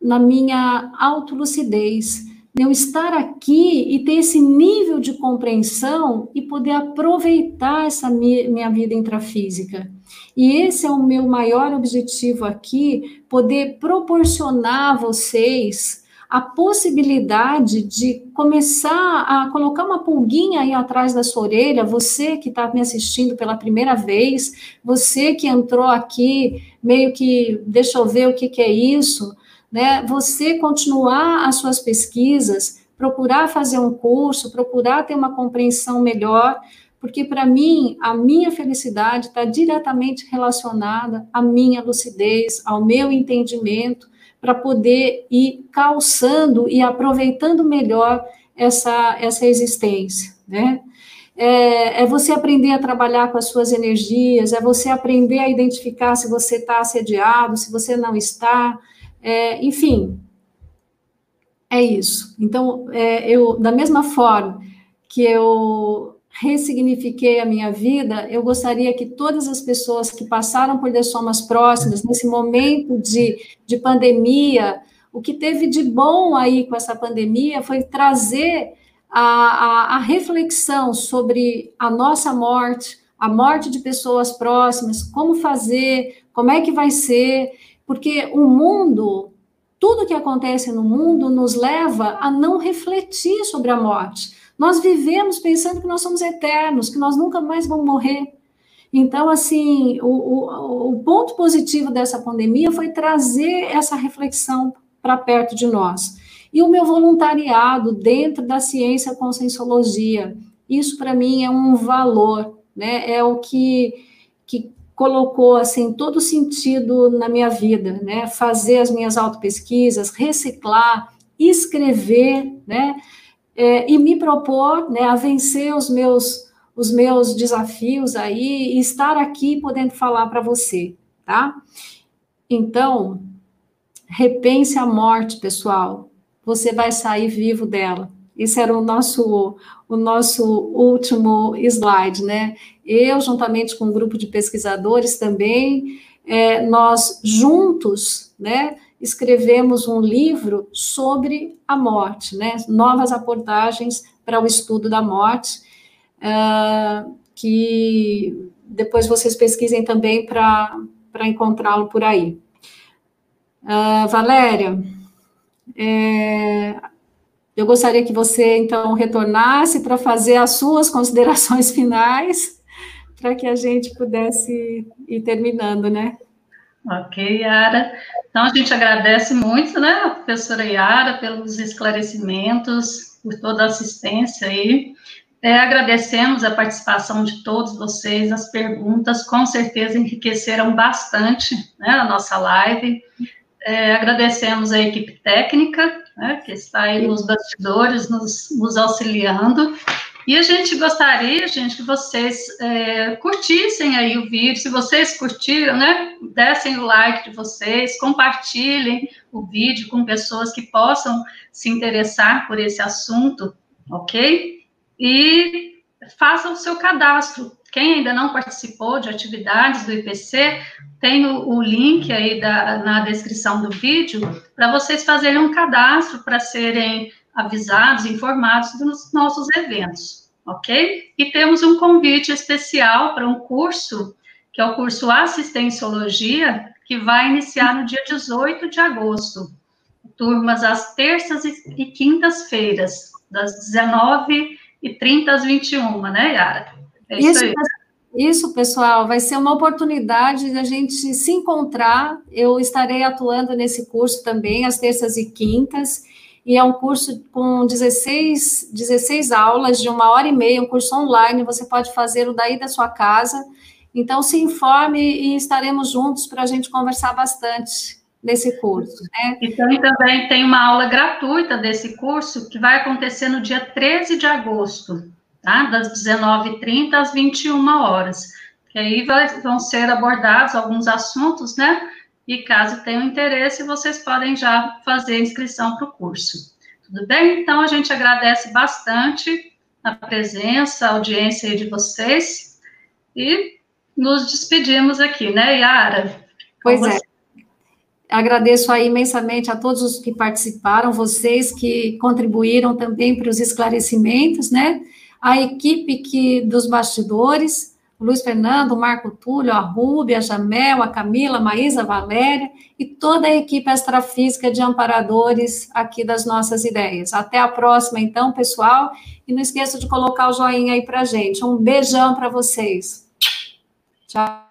Speaker 1: na minha autolucidez, eu estar aqui e ter esse nível de compreensão e poder aproveitar essa minha vida intrafísica. E esse é o meu maior objetivo aqui, poder proporcionar a vocês a possibilidade de começar a colocar uma pulguinha aí atrás da sua orelha, você que está me assistindo pela primeira vez, você que entrou aqui meio que, deixa eu ver o que, que é isso, né? Você continuar as suas pesquisas, procurar fazer um curso, procurar ter uma compreensão melhor, porque para mim a minha felicidade está diretamente relacionada à minha lucidez, ao meu entendimento, para poder ir calçando e aproveitando melhor essa, essa existência, né? É, é, você aprender a trabalhar com as suas energias, é você aprender a identificar se você está assediado, se você não está, é, enfim, é isso. Então, é, eu, da mesma forma que eu ressignifiquei a minha vida, eu gostaria que todas as pessoas que passaram por dessomas próximas, nesse momento de, de pandemia, o que teve de bom aí com essa pandemia foi trazer a, a, a reflexão sobre a nossa morte, a morte de pessoas próximas, como fazer, como é que vai ser, porque o mundo, tudo que acontece no mundo nos leva a não refletir sobre a morte. Nós vivemos pensando que nós somos eternos, que nós nunca mais vamos morrer. Então, assim, o, o, o ponto positivo dessa pandemia foi trazer essa reflexão para perto de nós. E o meu voluntariado dentro da ciência conscienciologia, isso para mim é um valor, né? É o que, que colocou assim todo sentido na minha vida, né? Fazer as minhas autopesquisas, reciclar, escrever, né? É, e me propor, né, a vencer os meus os meus desafios aí e estar aqui podendo falar para você, tá? Então, repense a morte, pessoal. Você vai sair vivo dela. Esse era o nosso o nosso último slide, né? eu, juntamente com um grupo de pesquisadores também, é, nós juntos, né, escrevemos um livro sobre a morte, né, novas abordagens para o estudo da morte, uh, que depois vocês pesquisem também para encontrá-lo por aí. Uh, Valéria, é, eu gostaria que você, então, retornasse para fazer as suas considerações (laughs) finais, para que a gente pudesse ir terminando, né?
Speaker 2: Ok, Yara. Então, a gente agradece muito, né, a professora Yara, pelos esclarecimentos, por toda a assistência aí. É, agradecemos a participação de todos vocês, as perguntas com certeza enriqueceram bastante né, a nossa live. É, agradecemos a equipe técnica, né, que está aí nos bastidores, nos, nos, auxiliando. E a gente gostaria, gente, que vocês é, curtissem aí o vídeo. Se vocês curtiram, né, dessem o like de vocês, compartilhem o vídeo com pessoas que possam se interessar por esse assunto, ok? e faça o seu cadastro. Quem ainda não participou de atividades do IPC, tem o, o link aí da, na descrição do vídeo para vocês fazerem um cadastro para serem avisados, informados dos nossos eventos, ok? E temos um convite especial para um curso, que é o curso Assistenciologia, que vai iniciar no dia 18 de agosto. Turmas às terças e quintas-feiras, das 19 e 30 às 21, né, Yara?
Speaker 1: É isso, isso aí. Isso, pessoal, vai ser uma oportunidade de a gente se encontrar. Eu estarei atuando nesse curso também, às terças e quintas, e é um curso com 16, 16 aulas de uma hora e meia, um curso online, você pode fazê-lo daí da sua casa. Então, se informe e estaremos juntos para a gente conversar bastante desse curso. Né?
Speaker 2: Então, também tem uma aula gratuita desse curso que vai acontecer no dia 13 de agosto, tá? das 19h30 às 21 horas. Que aí vai, vão ser abordados alguns assuntos, né? E caso tenham interesse, vocês podem já fazer a inscrição para o curso. Tudo bem? Então, a gente agradece bastante a presença, a audiência de vocês e nos despedimos aqui, né, Yara?
Speaker 1: Pois é. Agradeço aí imensamente a todos os que participaram, vocês que contribuíram também para os esclarecimentos, né? A equipe que dos bastidores, o Luiz Fernando, o Marco Túlio, a Rúbia, a Jamel, a Camila, a Maísa, a Valéria e toda a equipe extrafísica de amparadores aqui das nossas ideias. Até a próxima, então, pessoal. E não esqueça de colocar o joinha aí para gente. Um beijão para vocês. Tchau.